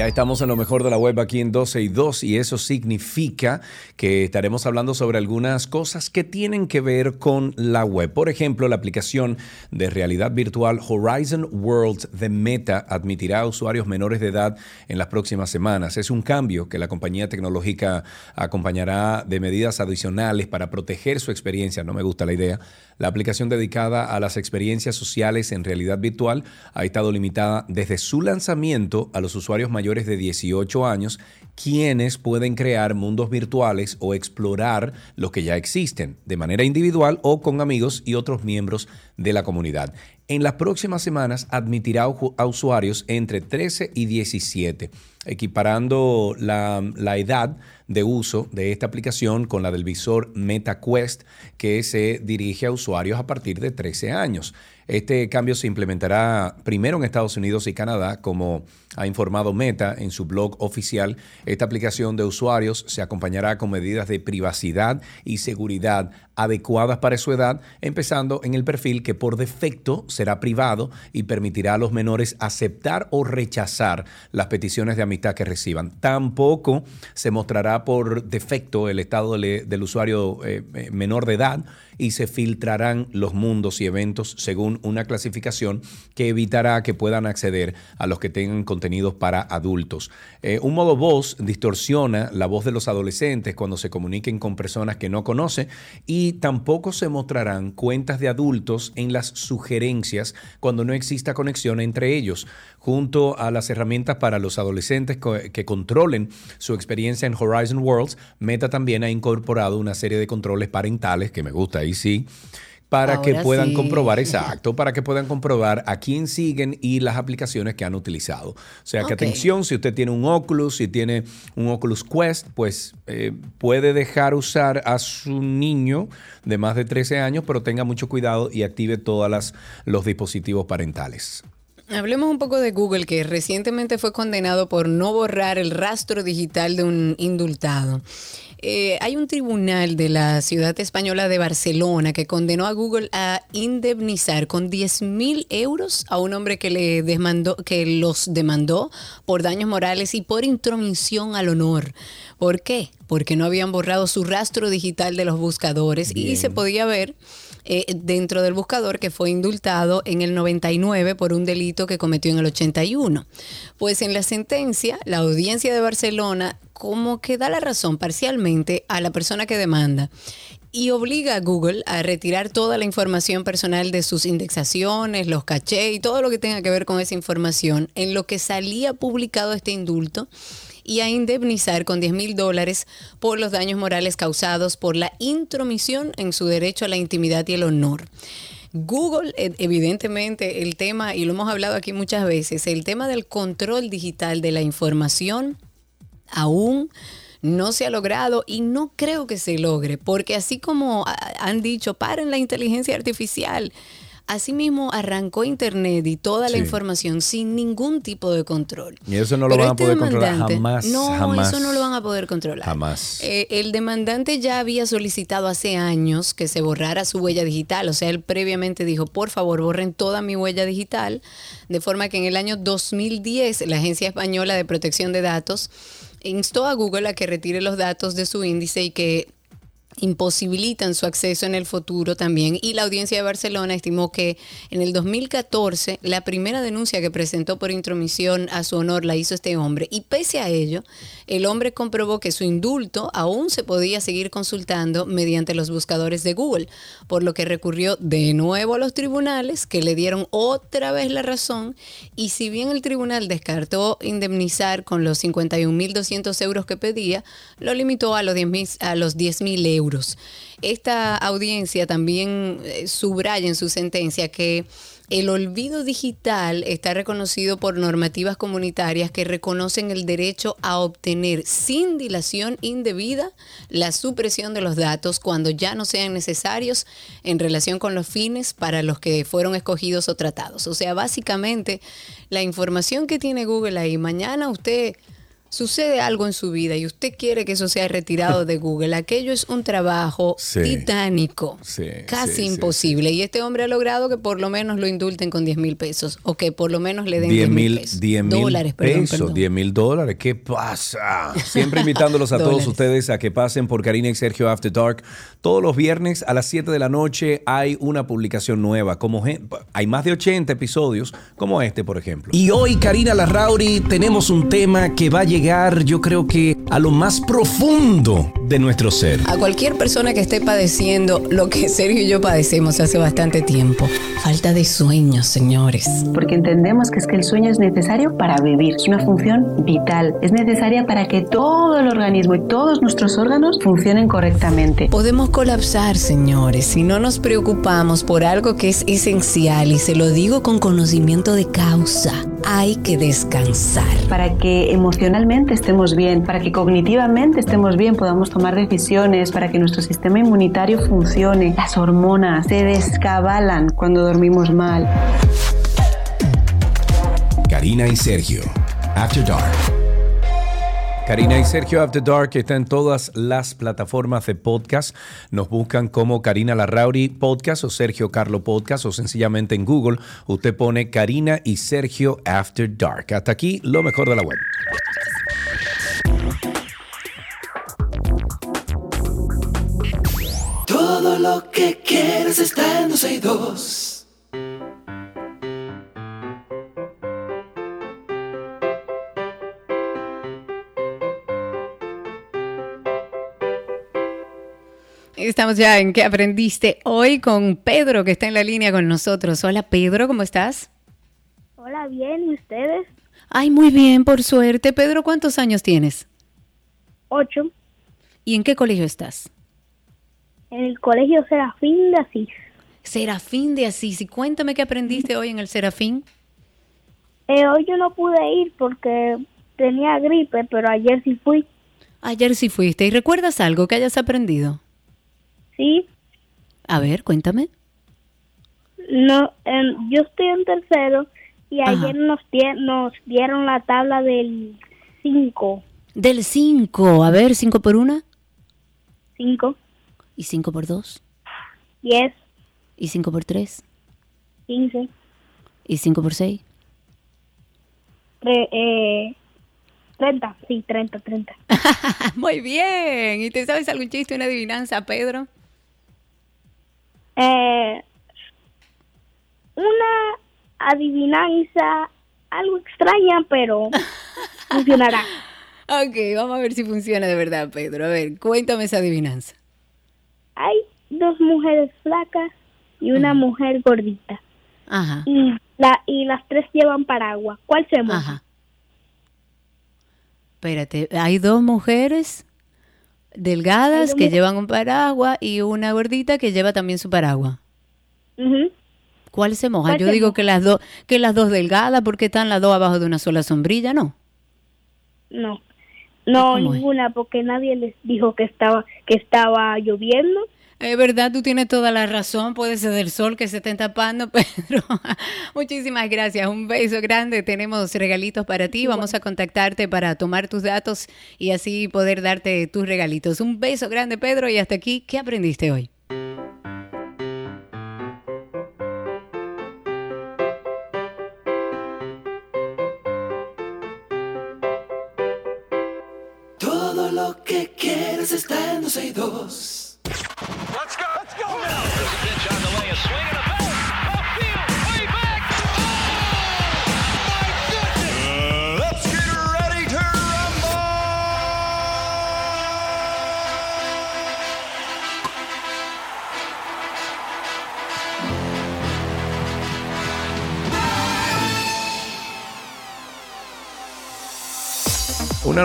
Ya estamos en lo mejor de la web aquí en 12 y 2 y eso significa que estaremos hablando sobre algunas cosas que tienen que ver con la web. Por ejemplo, la aplicación de realidad virtual Horizon World de Meta admitirá a usuarios menores de edad en las próximas semanas. Es un cambio que la compañía tecnológica acompañará de medidas adicionales para proteger su experiencia. No me gusta la idea. La aplicación dedicada a las experiencias sociales en realidad virtual ha estado limitada desde su lanzamiento a los usuarios mayores de 18 años, quienes pueden crear mundos virtuales o explorar los que ya existen, de manera individual o con amigos y otros miembros de la comunidad. En las próximas semanas admitirá a usuarios entre 13 y 17, equiparando la, la edad de uso de esta aplicación con la del visor MetaQuest, que se dirige a usuarios a partir de 13 años. Este cambio se implementará primero en Estados Unidos y Canadá, como ha informado Meta en su blog oficial. Esta aplicación de usuarios se acompañará con medidas de privacidad y seguridad adecuadas para su edad, empezando en el perfil que por defecto será privado y permitirá a los menores aceptar o rechazar las peticiones de amistad que reciban. Tampoco se mostrará por defecto el estado del, usuario eh, eh, menor de edad y se filtrarán los mundos y eventos según una clasificación que evitará que puedan acceder a los que tengan contenidos para adultos. Eh, un modo voz distorsiona la voz de los adolescentes cuando se comuniquen con personas que no conoce y tampoco se mostrarán cuentas de adultos en las sugerencias cuando no exista conexión entre ellos junto a las herramientas para los adolescentes que controlen su experiencia en Horizon Worlds, Meta también ha incorporado una serie de controles parentales, que me gusta, ahí sí, para que puedan sí. comprobar, exacto, para que puedan comprobar a quién siguen y las aplicaciones que han utilizado. O sea que atención, si usted tiene un Oculus, si tiene un Oculus Quest, pues eh, puede dejar usar a su niño de más de 13 años, pero tenga mucho cuidado y active todos los dispositivos parentales. Hablemos un poco de Google, que recientemente fue condenado por no borrar el rastro digital de un indultado. Eh, hay un tribunal de la ciudad española de Barcelona que condenó a Google a indemnizar con 10 mil euros a un hombre que, le demandó, que los demandó por daños morales y por intromisión al honor. ¿Por qué? Porque no habían borrado su rastro digital de los buscadores y se podía ver eh, dentro del buscador que fue indultado en el 99 por un delito que cometió en el 81. Pues en la sentencia, la audiencia de Barcelona como que da la razón parcialmente a la persona que demanda y obliga a Google a retirar toda la información personal de sus indexaciones, los cachés y todo lo que tenga que ver con esa información en lo que salía publicado este indulto y a indemnizar con 10 mil dólares por los daños morales causados por la intromisión en su derecho a la intimidad y el honor. Google, e- evidentemente, el tema, y lo hemos hablado aquí muchas veces, el tema del control digital de la información aún no se ha logrado y no creo que se logre, porque así como ah, han dicho, paren la inteligencia artificial, Asimismo, arrancó Internet y toda la Sí. información sin ningún tipo de control. Y eso no lo Pero van a este poder controlar jamás. No, jamás. eso no lo van a poder controlar. Jamás. Eh, el demandante ya había solicitado hace años que se borrara su huella digital, o sea, él previamente dijo, por favor, borren toda mi huella digital, de forma que en el año 2010 la Agencia Española de Protección de Datos instó a Google a que retire los datos de su índice y que imposibilitan su acceso en el futuro también. Y la audiencia de Barcelona estimó que en el 2014 la primera denuncia que presentó por intromisión a su honor la hizo este hombre. Y pese a ello, el hombre comprobó que su indulto aún se podía seguir consultando mediante los buscadores de Google, por lo que recurrió de nuevo a los tribunales que le dieron otra vez la razón. Y si bien el tribunal descartó indemnizar con los 51.200 euros que pedía, lo limitó a los 10.000 a los 10.000 Esta audiencia también eh, subraya en su sentencia que el olvido digital está reconocido por normativas comunitarias que reconocen el derecho a obtener sin dilación indebida la supresión de los datos cuando ya no sean necesarios en relación con los fines para los que fueron escogidos o tratados. O sea, básicamente la información que tiene Google ahí, mañana usted sucede algo en su vida y usted quiere que eso sea retirado de Google, aquello es un trabajo Sí. titánico, Sí, casi sí, imposible. Y este hombre ha logrado que por lo menos lo indulten con 10 mil pesos o que por lo menos le den 10 10 mil pesos. 10 mil dólares, perdón, pesos, perdón. 10 mil dólares. ¿Qué pasa? Siempre invitándolos a todos ustedes a que pasen por Karina y Sergio After Dark. Todos los viernes a las 7 de la noche hay una publicación nueva. Como hay más de 80 episodios, como este, por ejemplo. Y hoy, Karina Larrauri, tenemos un tema que va a llegar, yo creo que a lo más profundo de nuestro ser. A cualquier persona que esté padeciendo lo que Sergio y yo padecemos hace bastante tiempo. Falta de sueño, señores. Porque entendemos que es que el sueño es necesario para vivir. Es una función vital. Es necesaria para que todo el organismo y todos nuestros órganos funcionen correctamente. Podemos colapsar, señores, si no nos preocupamos por algo que es esencial y se lo digo con conocimiento de causa. Hay que descansar. Para que emocionalmente estemos bien, para que cognitivamente estemos bien, podamos tomar decisiones, para que nuestro sistema inmunitario funcione. Las hormonas se descabalan cuando dormimos mal. Karina y Sergio, After Dark. Karina y Sergio After Dark está en todas las plataformas de podcast. Nos buscan como Karina Larrauri Podcast o Sergio Carlo Podcast o sencillamente en Google usted pone Karina y Sergio After Dark. Hasta aquí lo mejor de la web. Todo lo que quieres está en 12 y 2. Estamos ya en ¿Qué aprendiste hoy con Pedro, que está en la línea con nosotros? Hola Pedro, ¿cómo estás? Hola, bien, ¿y ustedes? Ay, muy bien, por suerte. Pedro, ¿cuántos años tienes? Ocho. ¿Y en qué colegio estás? En el colegio Serafín de Asís. Serafín de Asís. Y cuéntame qué aprendiste hoy en el Serafín. Eh, hoy yo no pude ir porque tenía gripe, pero ayer sí fui. Ayer sí fuiste. ¿Y recuerdas algo que hayas aprendido? Sí, A ver, cuéntame. no, em, yo estoy en tercero y Ajá. ayer nos, nos dieron la tabla del 5. Del 5. A ver, 5 por 1. 5, ¿Y 5 por 2? 10, ¿Y 5 por 3? 15, ¿Y 5 por 6? tre- eh, 30, sí, 30, 30. Muy bien. ¿Y te sabes algún chiste, una adivinanza, Pedro? Eh, una adivinanza algo extraña, pero funcionará. Ok, vamos a ver si funciona de verdad, Pedro. A ver, cuéntame esa adivinanza. Hay dos mujeres flacas y una mujer gordita. Ajá. Y, la, y las tres llevan paraguas. ¿Cuál se moja? Ajá. Espérate, hay dos mujeres delgadas que llevan un paraguas y una gordita que lleva también su paraguas. Ujú. ¿Cuál se moja? ¿Cuál Yo se digo moja? que las dos que las dos delgadas porque están las dos abajo de una sola sombrilla, ¿no? No. No, ninguna, porque nadie les dijo que estaba que estaba lloviendo. Es verdad, tú tienes toda la razón. Puede ser del sol que se estén tapando, Pedro. Muchísimas gracias. Un beso grande. Tenemos regalitos para ti. Vamos a contactarte para tomar tus datos y así poder darte tus regalitos. Un beso grande, Pedro. Y hasta aquí, ¿qué aprendiste hoy? Todo lo que quieres está en 12 y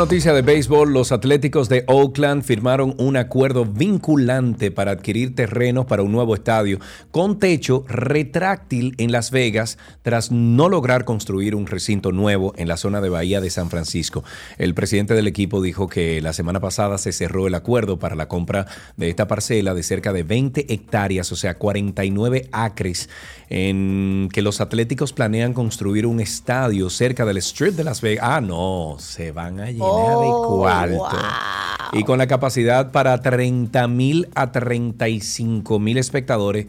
noticia de béisbol, los Atléticos de Oakland firmaron un acuerdo vinculante para adquirir terrenos para un nuevo estadio con techo retráctil en Las Vegas tras no lograr construir un recinto nuevo en la zona de Bahía de San Francisco. El presidente del equipo dijo que la semana pasada se cerró el acuerdo para la compra de esta parcela de cerca de 20 hectáreas, o sea, 49 acres, en que los Atléticos planean construir un estadio cerca del Strip de Las Vegas. Ah, no, se van a de cuarto. Y con la capacidad para 30 mil a 35 mil espectadores.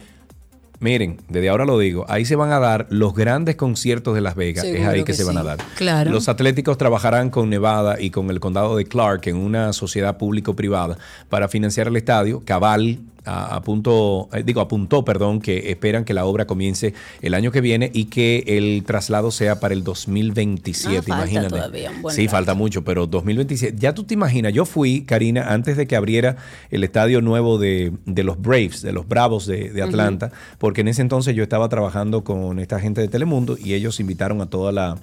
Miren, desde ahora lo digo, ahí se van a dar los grandes conciertos de Las Vegas, es ahí que, que se van a dar. Claro. Los Atléticos trabajarán con Nevada y con el condado de Clark en una sociedad público-privada para financiar el estadio. Cabal apuntó, eh, digo, apuntó, perdón, que esperan que la obra comience el año que viene y que el traslado sea para el 2027. Ah, falta imagínate. todavía un buen sí, rato. falta mucho, pero 2027. Ya tú te imaginas, yo fui, Karina, antes de que abriera el estadio nuevo de, de los Braves, de los Bravos de, de Atlanta, porque en ese entonces yo estaba trabajando con esta gente de Telemundo y ellos invitaron a toda la,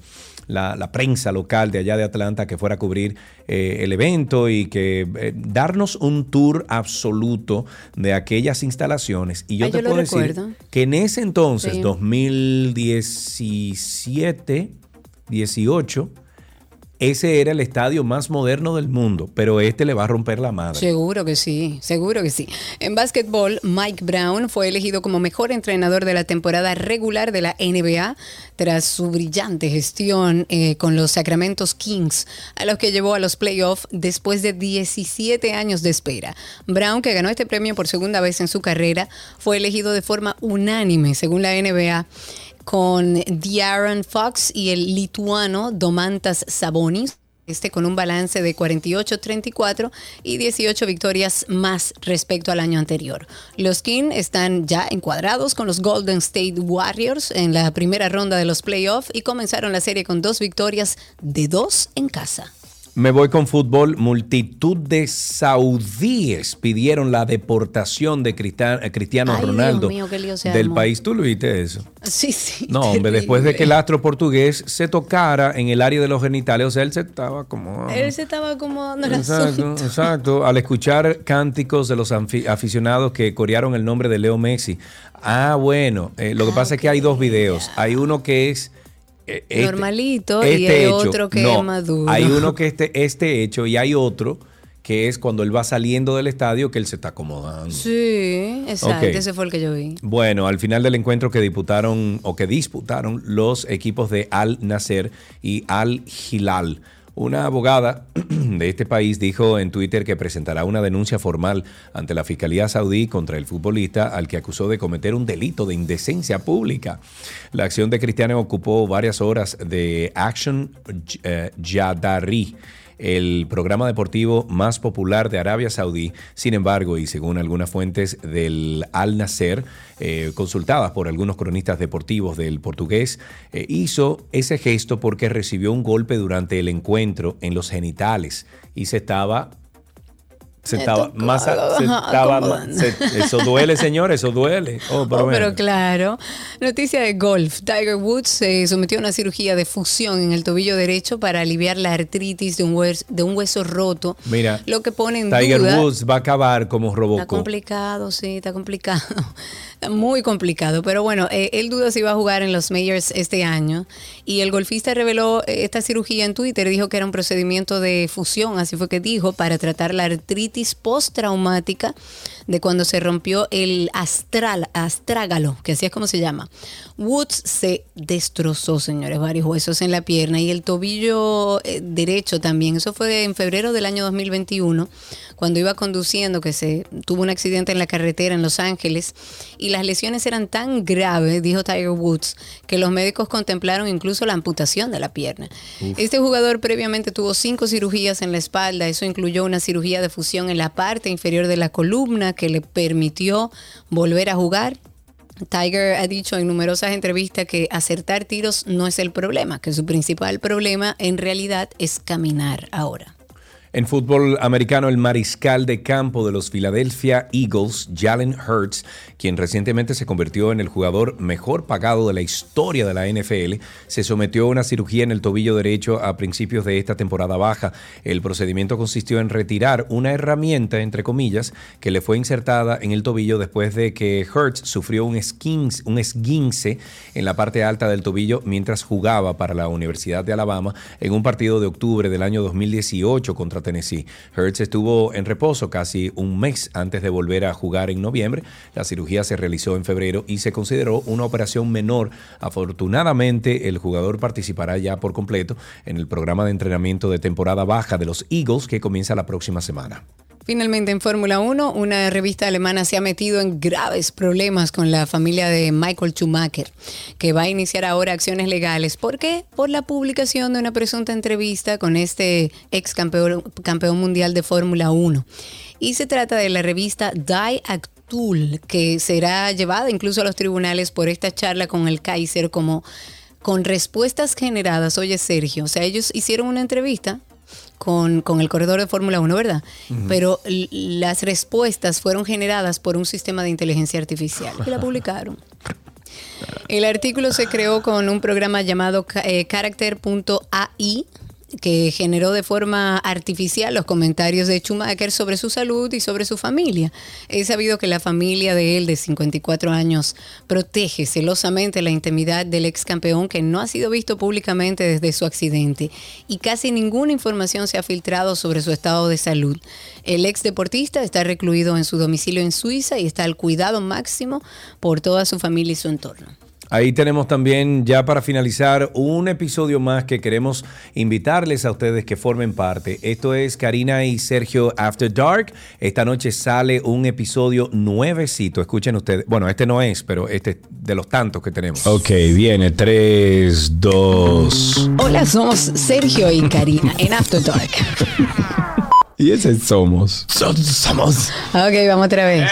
la- la prensa local de allá de Atlanta que fuera a cubrir eh, el evento y que eh, darnos un tour absoluto de aquellas instalaciones. Y yo te yo puedo decir que en ese entonces, Sí. 2017, 18, ese era el estadio más moderno del mundo, pero este le va a romper la madre. Seguro que sí, seguro que sí. En básquetbol, Mike Brown fue elegido como mejor entrenador de la temporada regular de la NBA tras su brillante gestión eh, con los Sacramento Kings, a los que llevó a los playoffs después de 17 años de espera. Brown, que ganó este premio por segunda vez en su carrera, fue elegido de forma unánime, según la NBA con De'Aaron Fox y el lituano Domantas Sabonis. Este con un balance de 48-34 y 18 victorias más respecto al año anterior. Los Kings están ya encuadrados con los Golden State Warriors en la primera ronda de los playoffs y comenzaron la serie con dos victorias de dos en casa. Me voy con fútbol. Multitud de saudíes pidieron la deportación de Crista- Cristiano Ay, Ronaldo mío, del armó. país. ¿Tú lo viste eso? Sí, sí. No, hombre, terrible. después de que el astro portugués se tocara en el área de los genitales, o sea, él se estaba como... Él se estaba como no Exacto, exacto. Al escuchar cánticos de los aficionados que corearon el nombre de Leo Messi. Ah, bueno, eh, lo que pasa es que hay dos videos. Hay uno que es... eh, este- Normalito y este hay hecho. otro que No, es maduro. Hay uno que este, este hecho y hay otro que es cuando él va saliendo del estadio que él se está acomodando. Sí, exacto. Ese fue el que yo vi. Bueno, al final del encuentro que disputaron o que disputaron los equipos de Al Nasser y Al Hilal. Una abogada de este país dijo en Twitter que presentará una denuncia formal ante la Fiscalía Saudí contra el futbolista al que acusó de cometer un delito de indecencia pública. La acción de Cristiano ocupó varias horas de Action eh, Yadari el programa deportivo más popular de Arabia Saudí. Sin embargo, y según algunas fuentes del Al Nasser, eh, consultadas por algunos cronistas deportivos del portugués, eh, hizo ese gesto porque recibió un golpe durante el encuentro en los genitales y se estaba... Se estaba más... se estaba se- eso duele, señor, eso duele. Oh, pero Oh, pero claro. Noticia de golf. Tiger Woods se sometió a una cirugía de fusión en el tobillo derecho para aliviar la artritis de un hueso, de un hueso roto. Mira, Lo que pone en Tiger duda. Woods va a acabar como Está Robocop. complicado, sí, está complicado. Muy complicado. Pero bueno, eh, él duda si va a jugar en los Majors este año. Y el golfista reveló eh, esta cirugía en Twitter. Dijo que era un procedimiento de fusión, así fue que dijo, para tratar la artritis postraumática de cuando se rompió el astral, astrágalo, que así es como se llama. Woods se destrozó, señores, varios huesos en la pierna y el tobillo eh, derecho también. Eso fue en febrero del año 2021, cuando iba conduciendo, que se tuvo un accidente en la carretera en Los Ángeles y las lesiones eran tan graves, dijo Tiger Woods, que los médicos contemplaron incluso la amputación de la pierna. Uf. Este jugador previamente tuvo cinco cirugías en la espalda, eso incluyó una cirugía de fusión en la parte inferior de la columna que le permitió volver a jugar. Tiger ha dicho en numerosas entrevistas que acertar tiros no es el problema, que su principal problema en realidad es caminar ahora. En fútbol americano, el mariscal de campo de los Philadelphia Eagles, Jalen Hurts, quien recientemente se convirtió en el jugador mejor pagado de la historia de la NFL, se sometió a una cirugía en el tobillo derecho a principios de esta temporada baja. El procedimiento consistió en retirar una herramienta, entre comillas, que le fue insertada en el tobillo después de que Hurts sufrió un esguince, un esguince en la parte alta del tobillo mientras jugaba para la Universidad de Alabama en un partido de octubre del año 2018 contra Tennessee. Hurts estuvo en reposo casi un mes antes de volver a jugar en noviembre. La cirugía se realizó en febrero y se consideró una operación menor. Afortunadamente, el jugador participará ya por completo en el programa de entrenamiento de temporada baja de los Eagles que comienza la próxima semana. Finalmente en Fórmula 1, una revista alemana se ha metido en graves problemas con la familia de Michael Schumacher, que va a iniciar ahora acciones legales. ¿Por qué? Por la publicación de una presunta entrevista con este ex campeón, mundial de Fórmula 1. Y se trata de la revista Die tool que será llevada incluso a los tribunales por esta charla con el Kaiser como con respuestas generadas. Oye, Sergio, o sea, ellos hicieron una entrevista con, con el corredor de Fórmula 1, ¿verdad? Pero las respuestas fueron generadas por un sistema de inteligencia artificial y la publicaron. El artículo se creó con un programa llamado eh, Character.ai que generó de forma artificial los comentarios de Schumacher sobre su salud y sobre su familia. He sabido que la familia de él de 54 años protege celosamente la intimidad del ex campeón que no ha sido visto públicamente desde su accidente y casi ninguna información se ha filtrado sobre su estado de salud. El ex deportista está recluido en su domicilio en Suiza y está al cuidado máximo por toda su familia y su entorno. Ahí tenemos también, ya para finalizar, un episodio más que queremos invitarles a ustedes que formen parte. Esto es Karina y Sergio After Dark. Esta noche sale un episodio nuevecito. Escuchen ustedes. Bueno, este no es, pero este es de los tantos que tenemos. Ok, viene. 3, 2. Hola, somos Sergio y Karina en After Dark. Y ese somos. somos. Ok, vamos otra vez.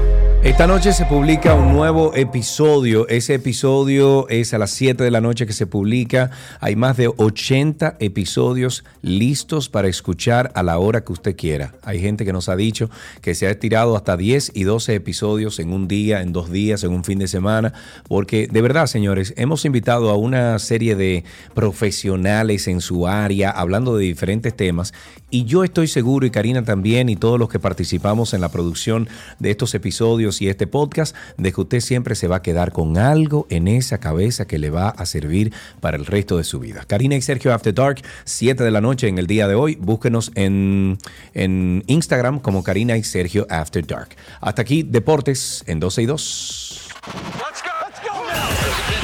Esta noche se publica un nuevo episodio. Ese episodio es a las 7 de la noche que se publica. Hay más de 80 episodios listos para escuchar a la hora que usted quiera. Hay gente que nos ha dicho que se ha estirado hasta 10 y 12 episodios en un día, en dos días, en un fin de semana. Porque de verdad, señores, hemos invitado a una serie de profesionales en su área hablando de diferentes temas. Y yo estoy seguro, y Karina también, y todos los que participamos en la producción de estos episodios y este podcast, de que usted siempre se va a quedar con algo en esa cabeza que le va a servir para el resto de su vida. Karina y Sergio After Dark, 7 de la noche en el día de hoy. Búsquenos en, en Instagram como Karina y Sergio After Dark. Hasta aquí, Deportes en 12 y 2. Let's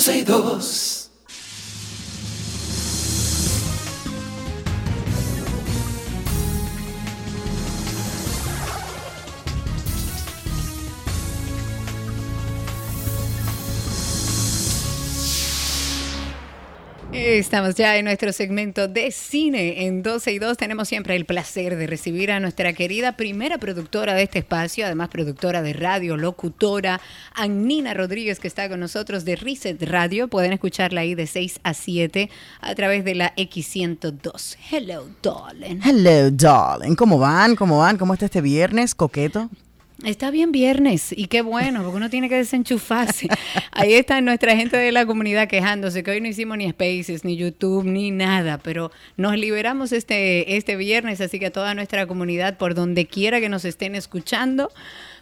102. Estamos ya en nuestro segmento de cine en 12 y 2. Tenemos siempre el placer de recibir a nuestra querida primera productora de este espacio, además productora de radio, locutora, Annina Rodríguez, que está con nosotros de Reset Radio. Pueden escucharla ahí de 6 a 7 a través de la X102. Hello, darling. Hello, darling. ¿Cómo van? ¿Cómo van? ¿Cómo está este viernes, coqueto? Está bien viernes y qué bueno, porque uno tiene que desenchufarse. Ahí está nuestra gente de la comunidad quejándose que hoy no hicimos ni Spaces, ni YouTube, ni nada, pero nos liberamos este, este viernes, así que a toda nuestra comunidad, por donde quiera que nos estén escuchando,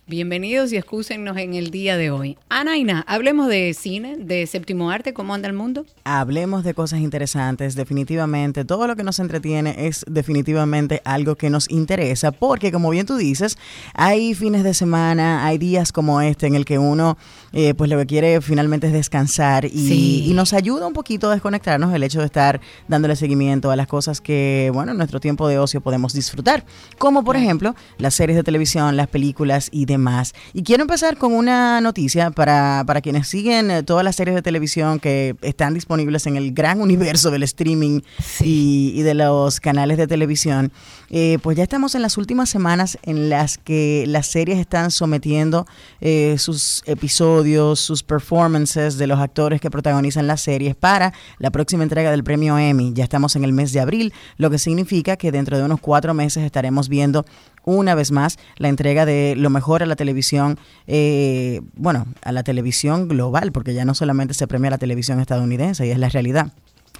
bienvenidos y excúsennos en el día de hoy. Anaina, hablemos de cine, de séptimo arte, ¿cómo anda el mundo? Hablemos de cosas interesantes, definitivamente. Todo lo que nos entretiene es definitivamente algo que nos interesa, porque como bien tú dices, hay fines de semana, hay días como este en el que uno, eh, pues lo que quiere finalmente es descansar y, Sí. y nos ayuda un poquito a desconectarnos el hecho de estar dándole seguimiento a las cosas que, bueno, en nuestro tiempo de ocio podemos disfrutar, como por ejemplo las series de televisión, las películas y demás. Más. Y quiero empezar con una noticia para, para quienes siguen eh, todas las series de televisión que están disponibles en el gran universo del streaming y, y de los canales de televisión. Eh, pues ya estamos en las últimas semanas en las que las series están sometiendo eh, sus episodios, sus performances de los actores que protagonizan las series para la próxima entrega del premio Emmy. Ya estamos en el mes de abril, lo que significa que dentro de unos cuatro meses estaremos viendo una vez más la entrega de lo mejor a la televisión, eh, bueno, a la televisión global, porque ya no solamente se premia la televisión estadounidense, y es la realidad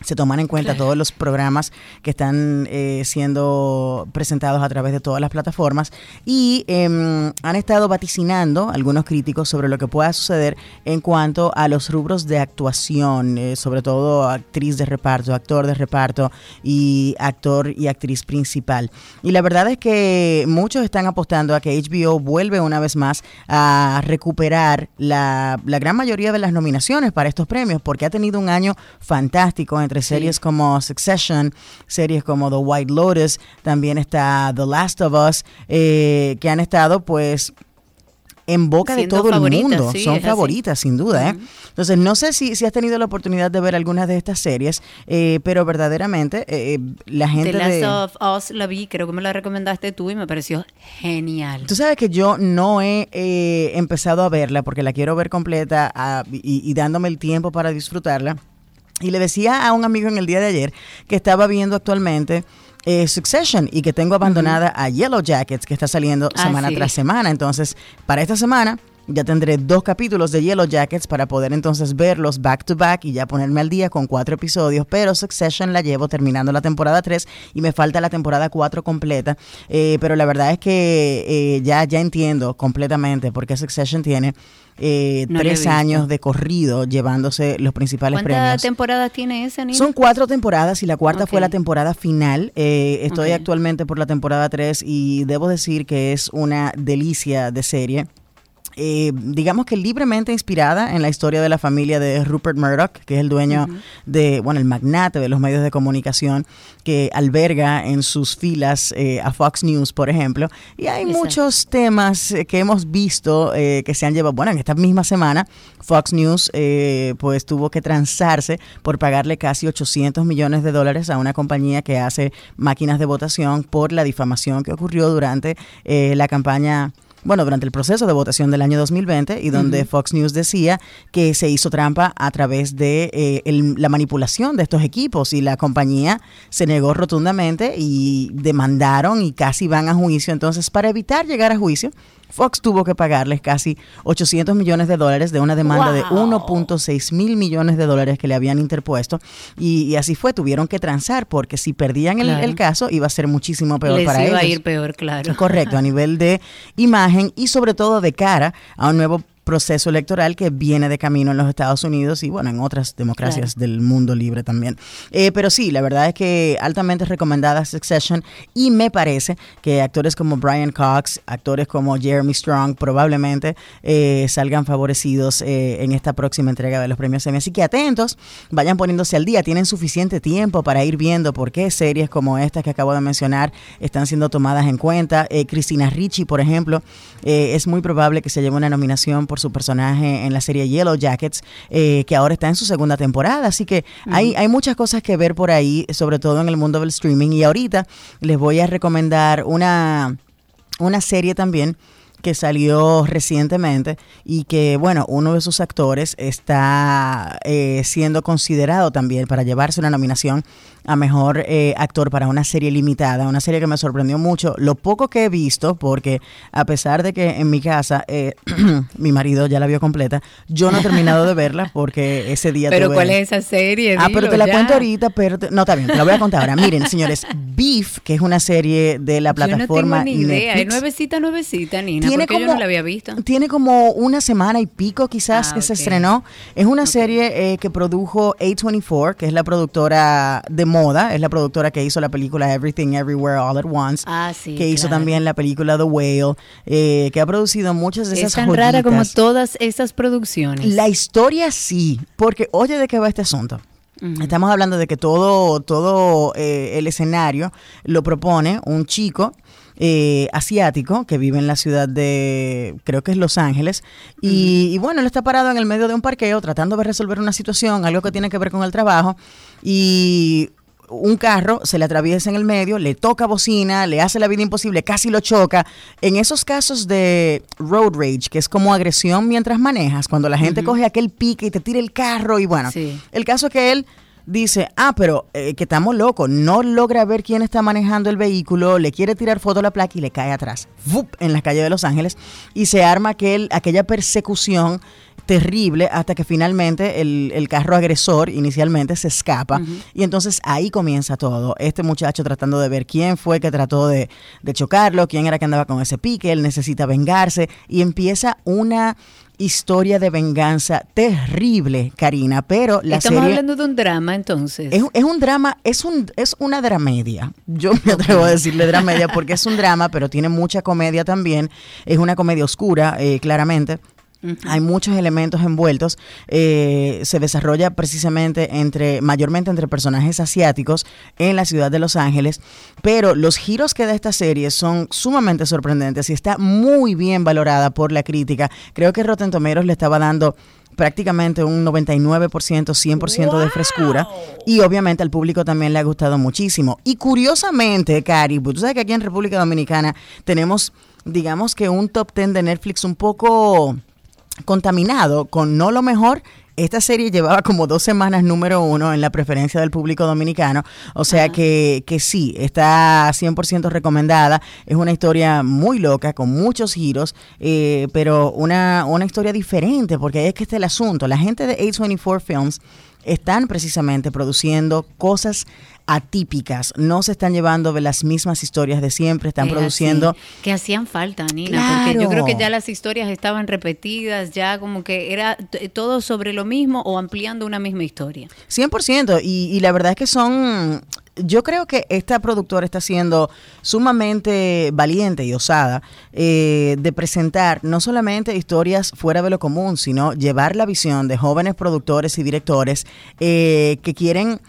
se toman en cuenta todos los programas que están eh, siendo presentados a través de todas las plataformas y em, han estado vaticinando algunos críticos sobre lo que pueda suceder en cuanto a los rubros de actuación, eh, sobre todo actriz de reparto, actor de reparto y actor y actriz principal. Y la verdad es que muchos están apostando a que HBO vuelve una vez más a recuperar la, la gran mayoría de las nominaciones para estos premios porque ha tenido un año fantástico entre series como Succession, series como The White Lotus, también está The Last of Us, eh, que han estado pues en boca de todo el mundo. sí, Son favoritas, sin duda. ¿eh? Entonces, no sé si, si has tenido la oportunidad de ver algunas de estas series, eh, pero verdaderamente eh, la gente The Last de... of Us la vi, creo que me la recomendaste tú y me pareció genial. Tú sabes que yo no he empezado a verla porque la quiero ver completa ah, y, y dándome el tiempo para disfrutarla. Y le decía a un amigo en el día de ayer que estaba viendo actualmente eh, Succession y que tengo abandonada a Yellow Jackets que está saliendo Ah, semana sí. tras semana. Entonces, para esta semana ya tendré dos capítulos de Yellow Jackets para poder entonces verlos back to back y ya ponerme al día con cuatro episodios. Pero Succession la llevo terminando la temporada 3 y me falta la temporada 4 completa. Eh, pero la verdad es que eh, ya, ya entiendo completamente por qué Succession tiene eh, No tres años de corrido llevándose los principales ¿Cuántas premios. temporadas tiene esa, Nina? Son cuatro temporadas y la cuarta fue la temporada final. Eh, estoy actualmente por la temporada 3 y debo decir que es una delicia de serie. Eh, digamos que libremente inspirada en la historia de la familia de Rupert Murdoch, que es el dueño de, bueno, el magnate de los medios de comunicación que alberga en sus filas eh, a Fox News, por ejemplo. Y hay Exacto. muchos temas eh, que hemos visto eh, que se han llevado, bueno, en esta misma semana Fox News eh, pues tuvo que transarse por pagarle casi 800 millones de dólares a una compañía que hace máquinas de votación por la difamación que ocurrió durante la campaña bueno, durante el proceso de votación del año 2020 y donde. Fox News decía que se hizo trampa a través de eh, el- la manipulación de estos equipos y la compañía se negó rotundamente y demandaron y casi van a juicio. Entonces, para evitar llegar a juicio, Fox tuvo que pagarles casi 800 millones de dólares de una demanda de Wow. 1.6 mil millones de dólares que le habían interpuesto y, y así fue, tuvieron que transar porque si perdían el, Claro. el caso iba a ser muchísimo peor Les para iba ellos. a ir peor, claro. Correcto, a nivel de imagen y sobre todo de cara a un nuevo proceso electoral que viene de camino en los Estados Unidos y bueno, en otras democracias del mundo libre también. Eh, pero sí, la verdad es que altamente recomendada Succession y me parece que actores como Brian Cox, actores como Jeremy Strong probablemente eh, salgan favorecidos eh, en esta próxima entrega de los premios Emmy. Así que atentos, vayan poniéndose al día, tienen suficiente tiempo para ir viendo por qué series como estas que acabo de mencionar están siendo tomadas en cuenta. Eh, Cristina Ricci, por ejemplo, eh, es muy probable que se lleve una nominación por su personaje en la serie Yellow Jackets, eh, que ahora está en su segunda temporada. Así que hay, hay muchas cosas que ver por ahí, sobre todo en el mundo del streaming. Y ahorita les voy a recomendar una, una serie también que salió recientemente y que, bueno, uno de sus actores está eh, siendo considerado también para llevarse una nominación a mejor eh, actor para una serie limitada, una serie que me sorprendió mucho, lo poco que he visto, porque a pesar de que en mi casa eh, mi marido ya la vio completa, yo no he terminado de verla porque ese día Pero tuve- ¿cuál es esa serie? Ah, pero te la ya. cuento ahorita, pero te- no, está bien, te la voy a contar ahora. Miren, señores, Beef, que es una serie de la plataforma Yo no tengo ni idea. Es nuevecita, nuevecita, Nina. Tiene porque yo como- no la había visto. tiene como una semana y pico quizás Ah, que se estrenó. Es una serie eh, que produjo A24, que es la productora de moda, es la productora que hizo la película Everything Everywhere All at Once, Ah, sí. que hizo claro. también la película The Whale, eh, que ha producido muchas de esas Es tan rara como todas esas producciones. La historia sí, porque oye de qué va este asunto. Estamos hablando de que todo, todo eh, el escenario lo propone un chico eh, asiático que vive en la ciudad de, creo que es Los Ángeles, y, y bueno, él está parado en el medio de un parqueo tratando de resolver una situación, algo que tiene que ver con el trabajo, y un carro se le atraviesa en el medio, le toca bocina, le hace la vida imposible, casi lo choca. En esos casos de road rage, que es como agresión mientras manejas, cuando la gente coge aquel pique y te tira el carro y bueno, el caso es que él dice, ah, pero eh, que estamos locos, no logra ver quién está manejando el vehículo, le quiere tirar foto a la placa y le cae atrás, ¡Vup! en las calles de Los Ángeles, y se arma aquel, aquella persecución terrible hasta que finalmente el, el carro agresor inicialmente se escapa y entonces ahí comienza todo. Este muchacho tratando de ver quién fue que trató de, de chocarlo, quién era que andaba con ese pique, él necesita vengarse y empieza una historia de venganza terrible, Karina, pero la Estamos serie hablando de un drama entonces. es, es un drama, es un es una dramedia. Yo me atrevo a decirle dramedia porque es un drama, pero tiene mucha comedia también. Es una comedia oscura, eh, claramente. Hay muchos elementos envueltos. eh, se desarrolla precisamente entre, mayormente entre personajes asiáticos en la ciudad de Los Ángeles. Pero los giros que da esta serie son sumamente sorprendentes y está muy bien valorada por la crítica. Creo que Rotten Tomatoes le estaba dando prácticamente un 99%, 100% de frescura. Y obviamente al público también le ha gustado muchísimo. Y curiosamente, Cari, pues tú sabes que aquí en República Dominicana tenemos, digamos que un top 10 de Netflix un poco contaminado con no lo mejor. Esta serie llevaba como dos semanas número uno en la preferencia del público dominicano, o sea que, que sí, está 100% recomendada. Es una historia muy loca, con muchos giros, eh, pero una, una historia diferente, porque es que está el asunto. La gente de A24 Films están precisamente produciendo cosas atípicas, no se están llevando de las mismas historias de siempre, están Es produciendo... así, que hacían falta, Nina, porque yo Claro. creo que ya las historias estaban repetidas, ya como que era todo sobre lo mismo o ampliando una misma historia. 100%, y, y la verdad es que son, yo creo que esta productora está siendo sumamente valiente y osada eh, de presentar no solamente historias fuera de lo común, sino llevar la visión de jóvenes productores y directores eh, que quieren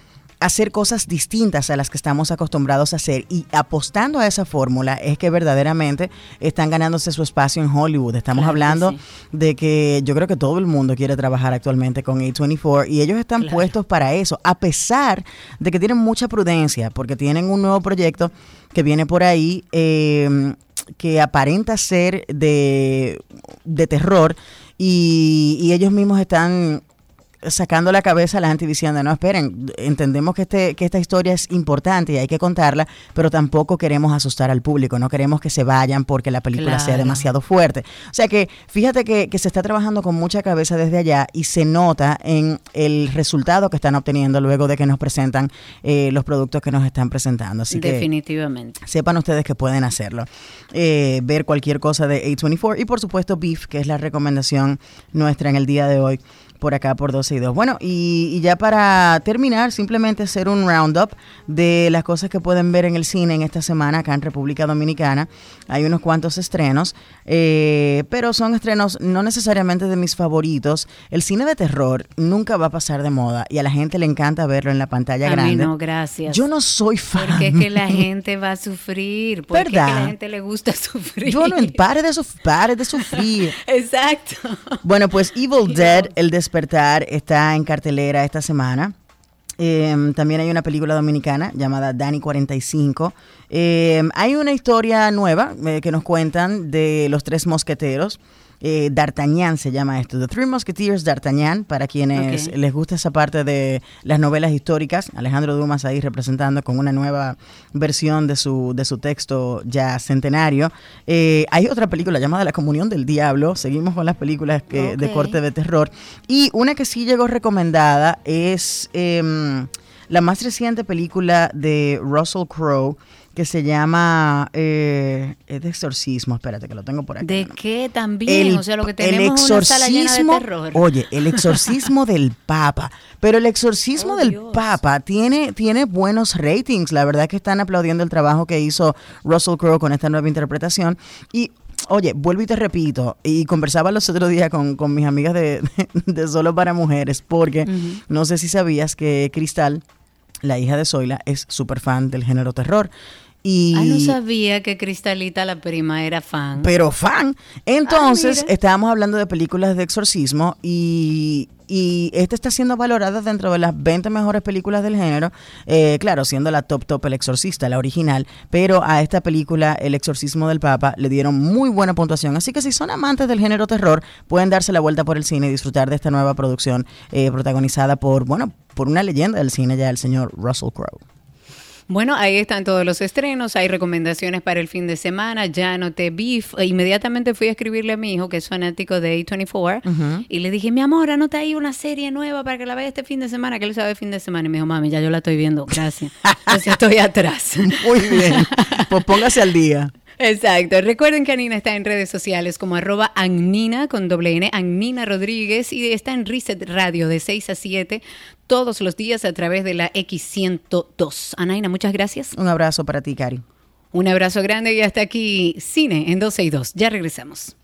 hacer cosas distintas a las que estamos acostumbrados a hacer y apostando a esa fórmula es que verdaderamente están ganándose su espacio en Hollywood. Estamos Claro que hablando sí. de que yo creo que todo el mundo quiere trabajar actualmente con A24 y ellos están Claro. puestos para eso, a pesar de que tienen mucha prudencia porque tienen un nuevo proyecto que viene por ahí eh, que aparenta ser de, de terror y, y ellos mismos están sacando la cabeza a la gente y diciendo, no, esperen, entendemos que, este, que esta historia es importante y hay que contarla, pero tampoco queremos asustar al público, no queremos que se vayan porque la película sea demasiado fuerte. O sea que fíjate que, que se está trabajando con mucha cabeza desde allá y se nota en el resultado que están obteniendo luego de que nos presentan eh, los productos que nos están presentando. Así que Definitivamente. sepan ustedes que pueden hacerlo. Eh, ver cualquier cosa de A24 y por supuesto Beef, que es la recomendación nuestra en el día de hoy por acá por 12 y 2. Bueno, y, y ya para terminar, simplemente hacer un roundup de las cosas que pueden ver en el cine en esta semana acá en República Dominicana. Hay unos cuantos estrenos, eh, pero son estrenos no necesariamente de mis favoritos. El cine de terror nunca va a pasar de moda y a la gente le encanta verlo en la pantalla A mí grande. no, gracias. Yo no soy fan. Porque es que la gente va a sufrir, porque es que ¿Verdad? la gente le gusta sufrir. Yo no pare de, suf- pare de sufrir. Exacto. Bueno, pues Evil Dead, El Despertar, está en cartelera esta semana. Eh, también hay una película dominicana llamada Dani 45. Eh, hay una historia nueva eh, que nos cuentan de los tres mosqueteros. Eh, D'Artagnan se llama esto, The Three Musketeers D'Artagnan, para quienes les gusta esa parte de las novelas históricas. Alejandro Dumas ahí representando con una nueva versión de su, de su texto ya centenario. Eh, hay otra película llamada La Comunión del Diablo. Seguimos con las películas que, de corte de terror. Y una que sí llegó recomendada es em, la más reciente película de Russell Crowe que se llama eh, es de exorcismo. Espérate que lo tengo por aquí. ¿De qué también? o sea, lo que tenemos es una sala llena de terror. Oye, el exorcismo del Papa. Pero el exorcismo Oh, del Dios. Papa tiene, tiene buenos ratings. La verdad que están aplaudiendo el trabajo que hizo Russell Crowe con esta nueva interpretación. Y. Oye, vuelvo y te repito, y conversaba los otros días con, con mis amigas de, de Solo para Mujeres, porque no sé si sabías que Cristal, la hija de Zoila, es súper fan del género terror. Y Ah, no sabía que Cristalita, la prima, era fan. pero fan. Entonces, Ah, estábamos hablando de películas de exorcismo y, y esta está siendo valorada dentro de las 20 mejores películas del género. Eh, claro, siendo la top top El Exorcista, la original, pero a esta película, El Exorcismo del Papa, le dieron muy buena puntuación. Así que si son amantes del género terror, pueden darse la vuelta por el cine y disfrutar de esta nueva producción eh, protagonizada por, bueno, por una leyenda del cine ya, el señor Russell Crowe. Bueno, ahí están todos los estrenos, hay recomendaciones para el fin de semana, ya anoté Beef, e inmediatamente fui a escribirle a mi hijo, que es fanático de A24, Ujú. y le dije, mi amor, anota ahí una serie nueva para que la vea este fin de semana, que él sabe fin de semana, y me dijo, mami, ya yo la estoy viendo, gracias, sea, estoy atrás. Muy bien, pues póngase al día. Exacto. Recuerden que Anina está en redes sociales como arroba Agnina con doble N, Agnina Rodríguez, y está en Reset Radio de 6 a 7 todos los días a través de la X102. Anaina, muchas gracias. Un abrazo para ti, Cari. Un abrazo grande y hasta aquí Cine en 12 y 2. Ya regresamos.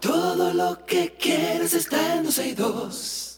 Todo lo que quieres está en 12 y 2.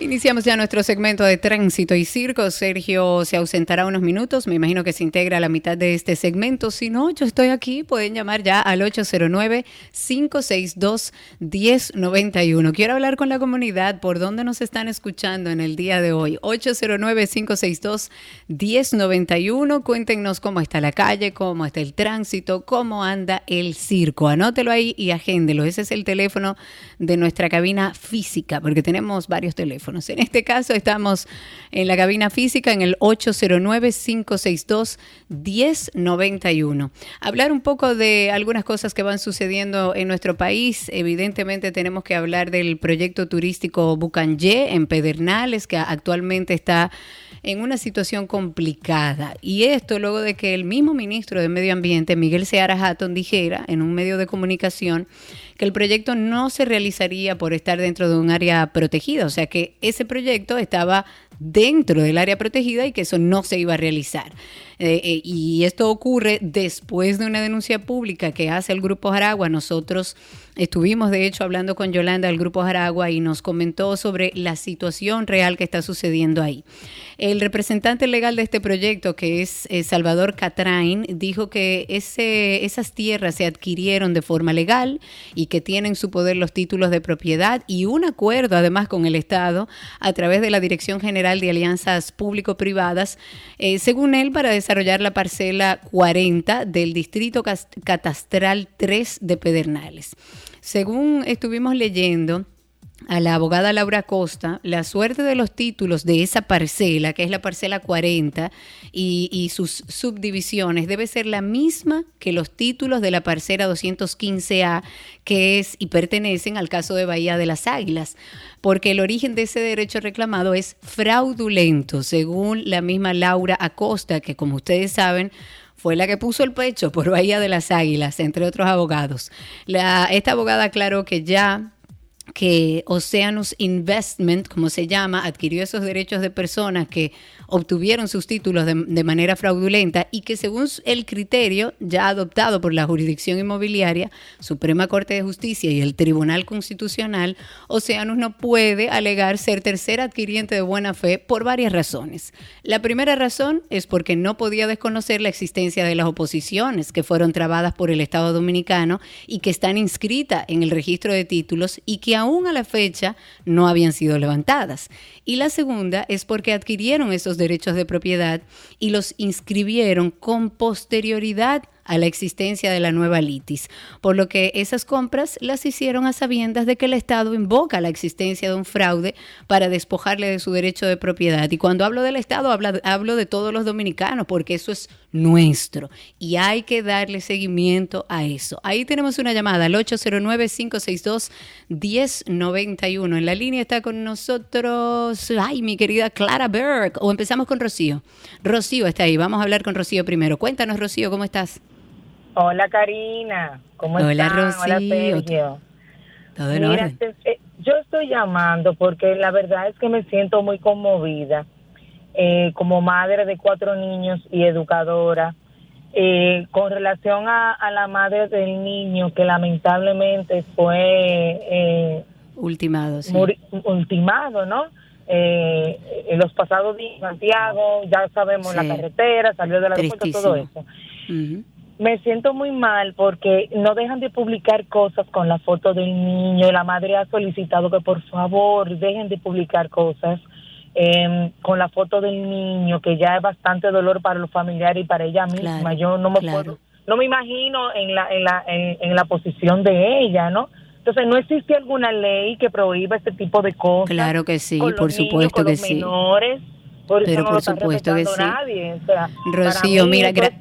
Iniciamos ya nuestro segmento de tránsito y circo. Sergio se ausentará unos minutos. Me imagino que se integra la mitad de este segmento. Si no, yo estoy aquí. Pueden llamar ya al 809-562-1091. Quiero hablar con la comunidad por dónde nos están escuchando en el día de hoy. 809-562-1091. Cuéntenos cómo está la calle, cómo está el tránsito, cómo anda el circo. Anótelo ahí y agéndelo. Ese es el teléfono de nuestra cabina física, porque tenemos varios teléfonos. En este caso estamos en la cabina física en el 809-562-1091. Hablar un poco de algunas cosas que van sucediendo en nuestro país. Evidentemente tenemos que hablar del proyecto turístico Bucanje en Pedernales, que actualmente está en una situación complicada. Y esto luego de que el mismo ministro de Medio Ambiente, Miguel Seara Hatton, dijera en un medio de comunicación que el proyecto no se realizaría por estar dentro de un área protegida, o sea que ese proyecto estaba dentro del área protegida y que eso no se iba a realizar. Eh, eh, y esto ocurre después de una denuncia pública que hace el Grupo Jaragua. Nosotros estuvimos, de hecho, hablando con Yolanda del Grupo Jaragua y nos comentó sobre la situación real que está sucediendo ahí. El representante legal de este proyecto, que es eh, Salvador Catrain, dijo que esas tierras se adquirieron de forma legal y que tienen en su poder los títulos de propiedad y un acuerdo además con el Estado a través de la Dirección General de Alianzas Público-Privadas, eh, según él, para desarrollar la parcela 40 del Distrito Catastral 3 de Pedernales. Según estuvimos leyendo, a la abogada Laura Costa la suerte de los títulos de esa parcela, que es la parcela 40, y, sus subdivisiones, debe ser la misma que los títulos de la parcela 215A, que es y pertenecen al caso de Bahía de las Águilas, porque el origen de ese derecho reclamado es fraudulento, según la misma Laura Acosta, que como ustedes saben, fue la que puso el pecho por Bahía de las Águilas, entre otros abogados. Esta abogada aclaró que ya que Oceanus Investment, como se llama, adquirió esos derechos de personas que obtuvieron sus títulos de, manera fraudulenta y que según el criterio ya adoptado por la jurisdicción inmobiliaria, Suprema Corte de Justicia y el Tribunal Constitucional, Oceanus no puede alegar ser tercer adquiriente de buena fe por varias razones. La primera razón es porque no podía desconocer la existencia de las oposiciones que fueron trabadas por el Estado Dominicano y que están inscritas en el registro de títulos y que aún a la fecha no habían sido levantadas. Y la segunda es porque adquirieron esos derechos de propiedad y los inscribieron con posterioridad a la existencia de la nueva litis, por lo que esas compras las hicieron a sabiendas de que el Estado invoca la existencia de un fraude para despojarle de su derecho de propiedad. Y cuando hablo del Estado, hablo, hablo de todos los dominicanos, porque eso es nuestro y hay que darle seguimiento a eso. Ahí tenemos una llamada al 809-562-1091. En la línea está con nosotros, ay, mi querida Clara Berg, o empezamos con Rocío. Rocío está ahí, vamos a hablar con Rocío primero. Cuéntanos, Rocío, ¿cómo estás? Hola Karina, ¿cómo Hola, están? Rocío. Hola Sergio. Todo en Mira, orden. te- eh, yo estoy llamando porque la verdad es que me siento muy conmovida eh, como madre de cuatro niños y educadora. Eh, con relación a, a la madre del niño que lamentablemente fue eh, Ultimado, sí. ultimado, ¿no? Eh, en los pasados días Santiago, ya sabemos la carretera, salió del aeropuerto, todo eso. Me siento muy mal porque no dejan de publicar cosas con la foto del niño. La madre ha solicitado que por favor dejen de publicar cosas eh, con la foto del niño, que ya es bastante dolor para los familiares y para ella misma. Claro, Yo no me claro. puedo, no me imagino en la, en la, en, en la posición de ella, ¿no? Entonces, ¿no existe alguna ley que prohíba este tipo de cosas? Claro que sí, con los por niños, supuesto con que los sí. menores? Por Pero no por supuesto que sí. nadie. O sea, para Rocío, mira, gra-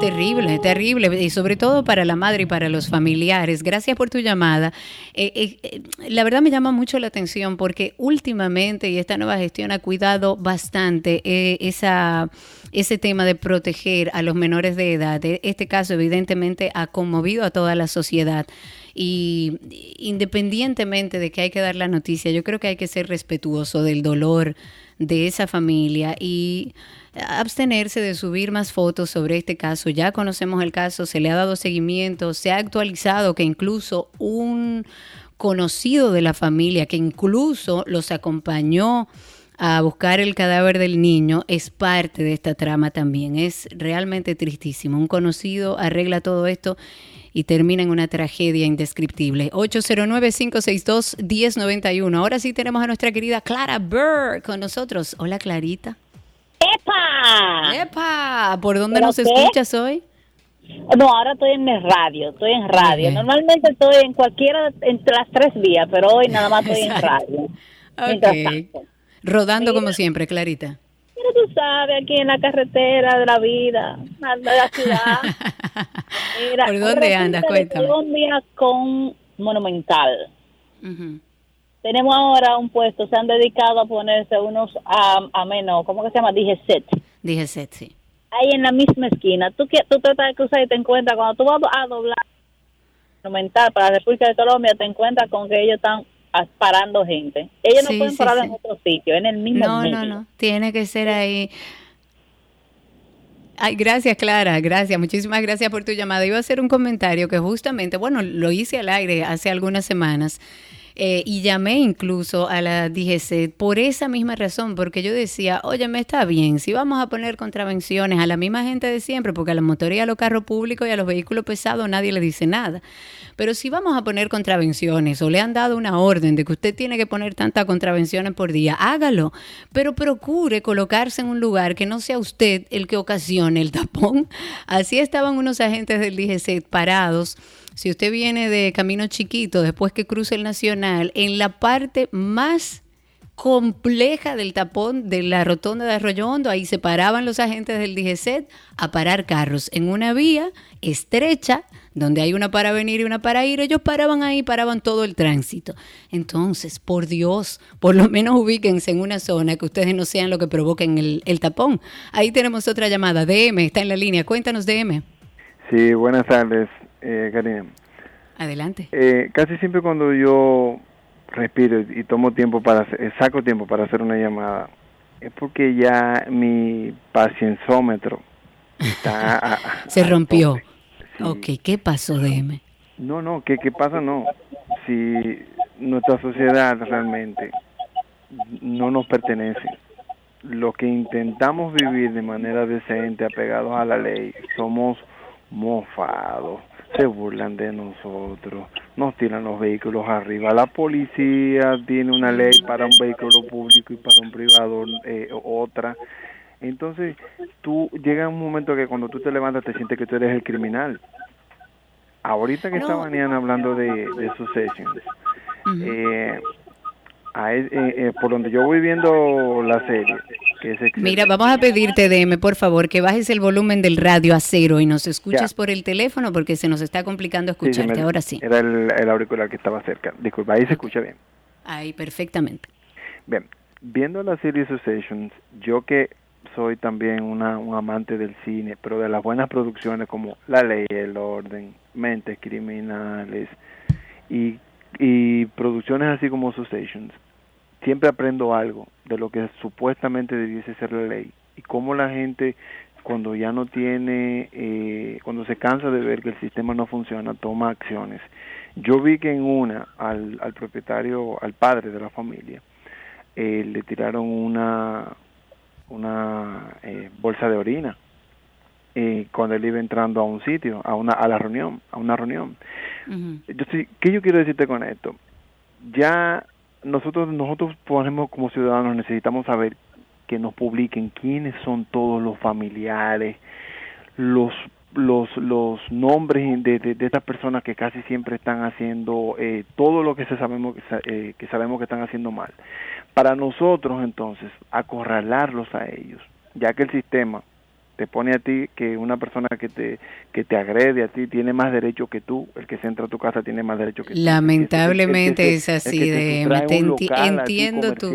Terrible, terrible, y sobre todo para la madre y para los familiares. Gracias por tu llamada. Eh, eh, eh, la verdad me llama mucho la atención porque últimamente, y esta nueva gestión ha cuidado bastante ese tema de proteger a los menores de edad. E- Este caso evidentemente ha conmovido a toda la sociedad. Y independientemente de que hay que dar la noticia, yo creo que hay que ser respetuoso del dolor de esa familia y abstenerse de subir más fotos sobre este caso. Ya conocemos el caso, se le ha dado seguimiento, se ha actualizado que incluso un conocido de la familia que incluso los acompañó a buscar el cadáver del niño es parte de esta trama también. Es realmente tristísimo. Un conocido arregla todo esto y termina en una tragedia indescriptible. 809-562-1091. Ahora sí tenemos a nuestra querida Clara Burr con nosotros. Hola, Clarita. ¡Epa! ¡Epa! ¿Por dónde ¿Pero nos qué? escuchas hoy? No, ahora estoy en el radio, estoy en radio. Normalmente estoy en cualquiera entre las tres vías, pero hoy nada más estoy en radio. Mientras Ok. tanto. Rodando Mira. como siempre, Clarita. Pero tú sabes, aquí en la carretera de la vida, de la ciudad. Mira, ¿Por dónde andas? Cuéntame. Colombia con Monumental. Ujú. Tenemos ahora un puesto, se han dedicado a ponerse unos a, a menos, ¿cómo que se llama? Dije set. Dije set, sí. Ahí en la misma esquina. Tú, que- tú tratas de cruzar y te encuentras, cuando tú vas a doblar Monumental para la República de Colombia, te encuentras con que ellos están ah, parando gente. Ellos Sí, no pueden sí, parar sí. en otro sitio, en el mismo No, medio. no, no. Tiene que ser ahí. Ay, gracias, Clara. Gracias. Muchísimas gracias por tu llamada. Iba a hacer un comentario que justamente, bueno, lo hice al aire hace algunas semanas. Eh, y llamé incluso a la DGC por esa misma razón, porque yo decía, oye, me está bien, si vamos a poner contravenciones a la misma gente de siempre, porque a la motoría, a los carros públicos y a los vehículos pesados nadie le dice nada. Pero si vamos a poner contravenciones o le han dado una orden de que usted tiene que poner tantas contravenciones por día, hágalo. Pero procure colocarse en un lugar que no sea usted el que ocasione el tapón. Así estaban unos agentes del DGC parados. Si usted viene de Camino Chiquito, después que cruce el Nacional, en la parte más compleja del tapón de la rotonda de Arroyo Hondo. Ahí se paraban los agentes del DGCET a parar carros en una vía estrecha donde hay una para venir y una para ir. Ellos paraban ahí, paraban todo el tránsito. Entonces, por Dios, por lo menos ubíquense en una zona que ustedes no sean lo que provoquen el, el tapón. Ahí tenemos otra llamada. DM está en la línea. Cuéntanos, DM. Sí, buenas tardes, eh, Karina. Adelante. Eh, casi siempre cuando yo respiro y, y tomo tiempo para eh, saco tiempo para hacer una llamada, es porque ya mi pacienzómetro está... a- a- Se rompió. Ok, ¿qué pasó, DM? no, no, ¿qué, ¿qué pasa? No. Si nuestra sociedad realmente no nos pertenece, lo que intentamos vivir de manera decente, apegados a la ley, somos mofados, se burlan de nosotros, nos tiran los vehículos arriba. La policía tiene una ley para un vehículo público y para un privado eh, otra. Entonces, tú llega un momento que cuando tú te levantas te sientes que tú eres el criminal. Ahorita que estaban hablando de, de Successions, eh, a e- eh, eh, por donde yo voy viendo la serie. Mira, vamos a pedirte, DM, por favor, que bajes el volumen del radio a cero y nos escuches Ya. por el teléfono porque se nos está complicando Sí, escucharte. me- Ahora sí. Era el, el auricular que estaba cerca. Disculpa, ahí se escucha bien. Ahí, perfectamente. Bien, viendo la serie Successions, yo que soy también una, un amante del cine, pero de las buenas producciones como La Ley el Orden, Mentes Criminales y y producciones así como Associations, siempre aprendo algo de lo que supuestamente debiese ser la ley y cómo la gente cuando ya no tiene, eh, cuando se cansa de ver que el sistema no funciona, toma acciones. Yo vi que en una al, al propietario, al padre de la familia, eh, le tiraron una, una eh, bolsa de orina eh, cuando él iba entrando a un sitio, a una a la reunión, a una reunión. Entonces, ¿qué yo quiero decirte con esto? Ya nosotros nosotros ponemos como ciudadanos necesitamos saber que nos publiquen quiénes son todos los familiares, los los los nombres de, de, estas personas que casi siempre están haciendo eh, todo lo que se sabemos eh, que sabemos que están haciendo mal. Para nosotros entonces acorralarlos a ellos ya que el sistema te pone a ti que una persona que te que te agrede a ti tiene más derecho que tú el que se entra a tu casa tiene más derecho que tú Lamentablemente El que es así de enti- entiendo tu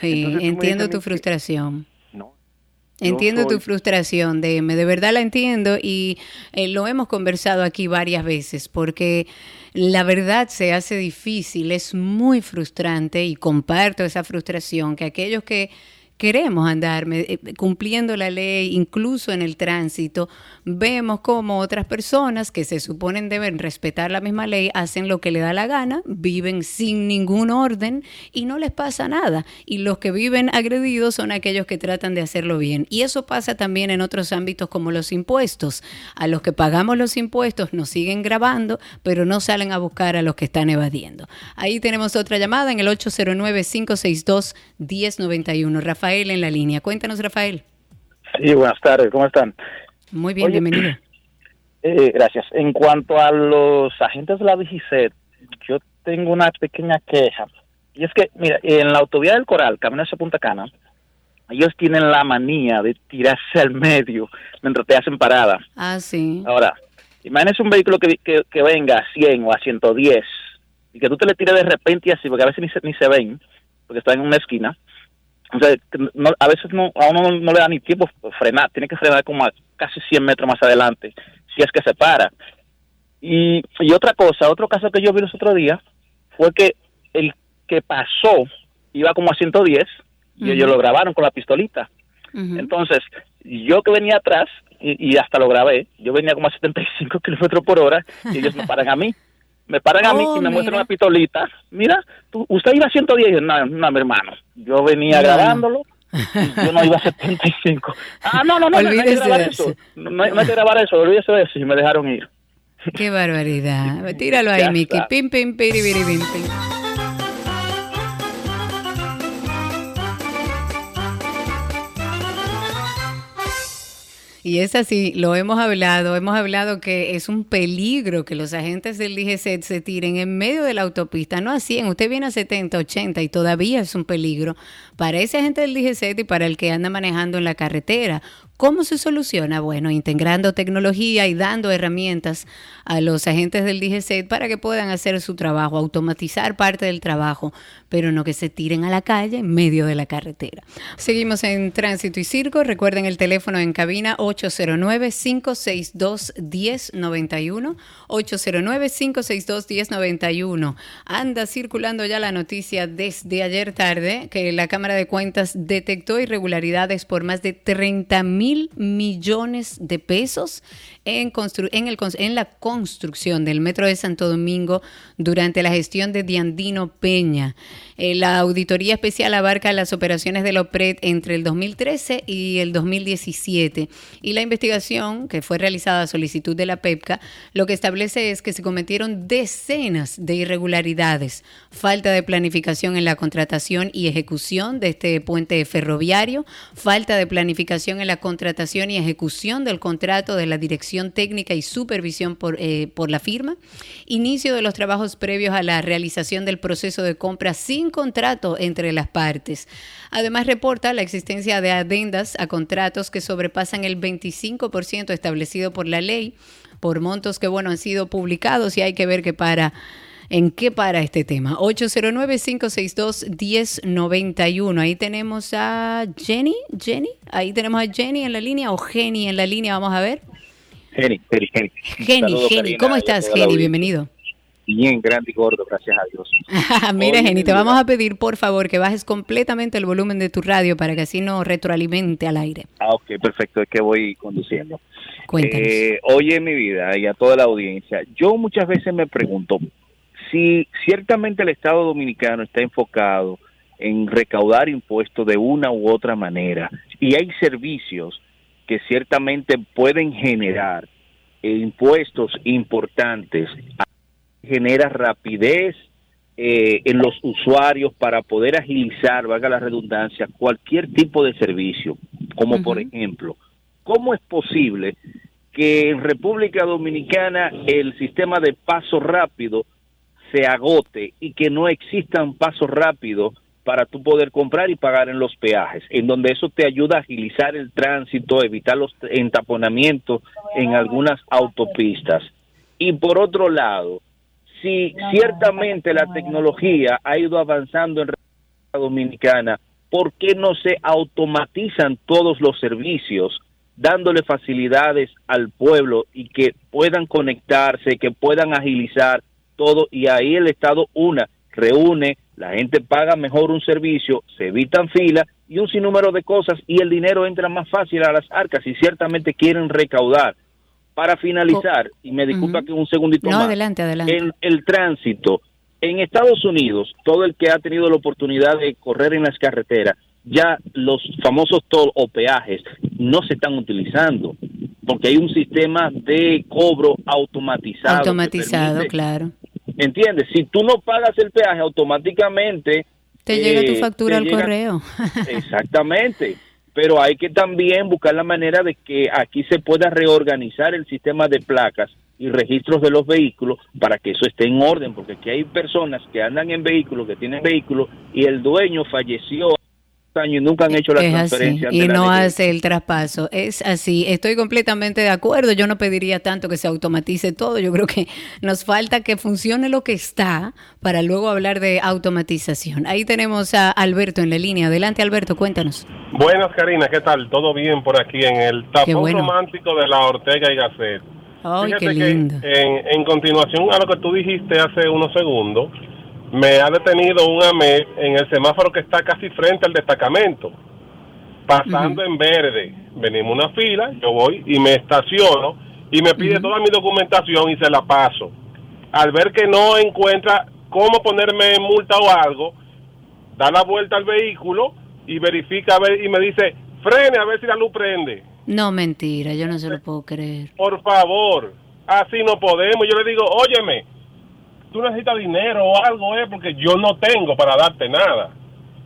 sí, entonces tú entiendo tu que- frustración. yo Entiendo tu frustración, DM, de verdad la entiendo y eh, lo hemos conversado aquí varias veces porque la verdad se hace difícil, es muy frustrante y comparto esa frustración que aquellos que queremos andar eh, cumpliendo la ley, incluso en el tránsito, vemos como otras personas que se suponen deben respetar la misma ley hacen lo que le da la gana, viven sin ningún orden y no les pasa nada. Y los que viven agredidos son aquellos que tratan de hacerlo bien. Y eso pasa también en otros ámbitos como los impuestos. A los que pagamos los impuestos nos siguen grabando, pero no salen a buscar a los que están evadiendo. Ahí tenemos otra llamada en el 809-562-1091. Rafael en la línea. Cuéntanos, Rafael. Sí, buenas tardes, ¿cómo están? Muy bien, Oye, bienvenido. Eh, gracias. En cuanto a los agentes de la DGCET, yo tengo una pequeña queja. Y es que, mira, en la autovía del Coral, camino hacia Punta Cana, ellos tienen la manía de tirarse al medio mientras te hacen parada. Ah, sí. Ahora, imagínese un vehículo que, que, que venga a 100 o a 110 y que tú te le tires de repente así, porque a veces ni se, ni se ven, porque están en una esquina. O sea, no- a veces no, a uno no, no le da ni tiempo frenar, tiene que frenar como a casi 100 metros más adelante, si es que se para. Y, y otra cosa, otro caso que yo vi los otros días fue que el que pasó iba como a 110 y ellos lo grabaron con la pistolita. Entonces, yo que venía atrás, y, y hasta lo grabé, yo venía como a 75 kilómetros por hora y ellos me paran a mí. Me paran a mí Oh, y me muestran una pistolita. Mira, tú- usted iba a 110. Y yo, No, no, mi hermano. Yo venía No, grabándolo yo no iba a 75. Ah, no, no, no, no, hay que grabar eso. No, hay, que grabar eso, olvídese de eso y me dejaron ir. Qué barbaridad. Tíralo ahí, está. Pim, pim, piri, piri, pim, pim. Y es así, lo hemos hablado, hemos hablado que es un peligro que los agentes del DGC se tiren en medio de la autopista, no a 100, usted viene a 70, 80 y todavía es un peligro para ese agente del DGC y para el que anda manejando en la carretera. ¿Cómo se soluciona? Bueno, integrando tecnología y dando herramientas a los agentes del DGC para que puedan hacer su trabajo, automatizar parte del trabajo, pero no que se tiren a la calle en medio de la carretera. Seguimos en Tránsito y Circo. Recuerden el teléfono en cabina 809-562-1091. 809-562-1091. Anda circulando ya la noticia desde ayer tarde que la Cámara de Cuentas detectó irregularidades por más de 30 mil millones de pesos en, constru- en, el, la construcción del Metro de Santo Domingo durante la gestión de Diandino Peña. Eh, la auditoría especial abarca las operaciones del OPRED entre el 2013 y el 2017 y la investigación que fue realizada a solicitud de la PEPCA lo que establece es que se cometieron decenas de irregularidades, falta de planificación en la contratación y ejecución de este puente ferroviario, falta de planificación en la contratación y ejecución del contrato de la dirección técnica y supervisión por, eh, por la firma, inicio de los trabajos previos a la realización del proceso de compra sin contrato entre las partes. Además, reporta la existencia de adendas a contratos que sobrepasan el 25% establecido por la ley por montos que, bueno, han sido publicados y hay que ver qué para. ¿En qué para este tema? 809-562-1091. Ahí tenemos a Jenny. Jenny. Ahí tenemos a Jenny en la línea o Jenny en la línea. Vamos a ver. Geni, Geni, Geni. Jenny. Karina, ¿Cómo estás, audiencia. Bienvenido. bien grande y gordo, gracias a Dios. Mira, Oye, Jenny, te mira. vamos a pedir por favor que bajes completamente el volumen de tu radio para que así no retroalimente al aire. Ah, ok, perfecto, es que voy conduciendo. Cuéntanos. Eh, oye, mi vida y a toda la audiencia, yo muchas veces me pregunto si ciertamente el Estado Dominicano está enfocado en recaudar impuestos de una u otra manera y hay servicios que ciertamente pueden generar impuestos importantes, genera rapidez eh, en los usuarios para poder agilizar, valga la redundancia, cualquier tipo de servicio, como por ejemplo, ¿cómo es posible que en República Dominicana el sistema de paso rápido se agote y que no existan pasos rápidos para tú poder comprar y pagar en los peajes, en donde eso te ayuda a agilizar el tránsito, evitar los entaponamientos en algunas autopistas. Y por otro lado, si ciertamente la tecnología ha ido avanzando en República Dominicana, ¿por qué no se automatizan todos los servicios, dándole facilidades al pueblo y que puedan conectarse, que puedan agilizar todo? Y ahí el Estado, una, reúne, la gente paga mejor un servicio, se evitan filas y un sinnúmero de cosas y el dinero entra más fácil a las arcas y ciertamente quieren recaudar. Para finalizar, y me disculpa que un segundito No, más, adelante, adelante. el, el tránsito. En Estados Unidos, todo el que ha tenido la oportunidad de correr en las carreteras, ya los famosos toll o peajes no se están utilizando porque hay un sistema de cobro automatizado. Automatizado, permite- claro. ¿Entiendes? Si tú no pagas el peaje automáticamente... Te llega tu eh, factura al llega- correo. Exactamente. Pero hay que también buscar la manera de que aquí se pueda reorganizar el sistema de placas y registros de los vehículos para que eso esté en orden, porque aquí hay personas que andan en vehículos, que tienen vehículos y el dueño falleció años y nunca han hecho la es así transferencia. y no ley. hace el traspaso. Es así. Estoy completamente de acuerdo. Yo no pediría tanto que se automatice todo. Yo creo que nos falta que funcione lo que está para luego hablar de automatización. Ahí tenemos a Alberto en la línea. Adelante, Alberto, cuéntanos. Buenas, Karina, ¿qué tal? ¿Todo bien por aquí en el tapón bueno. romántico de la Ortega y Gasset? Ay, Fíjate qué que lindo. en, en continuación a lo que tú dijiste hace unos segundos, me ha detenido un AME en el semáforo que está casi frente al destacamento, pasando en verde. Venimos una fila, yo voy y me estaciono y me pide toda mi documentación y se la paso. Al ver que no encuentra cómo ponerme en multa o algo, da la vuelta al vehículo y verifica a ver y me dice, frene a ver si la luz prende. No, mentira, yo no se lo puedo creer. Por favor, así no podemos. Yo le digo, óyeme, tú necesitas dinero o algo, eh, porque yo no tengo para darte nada.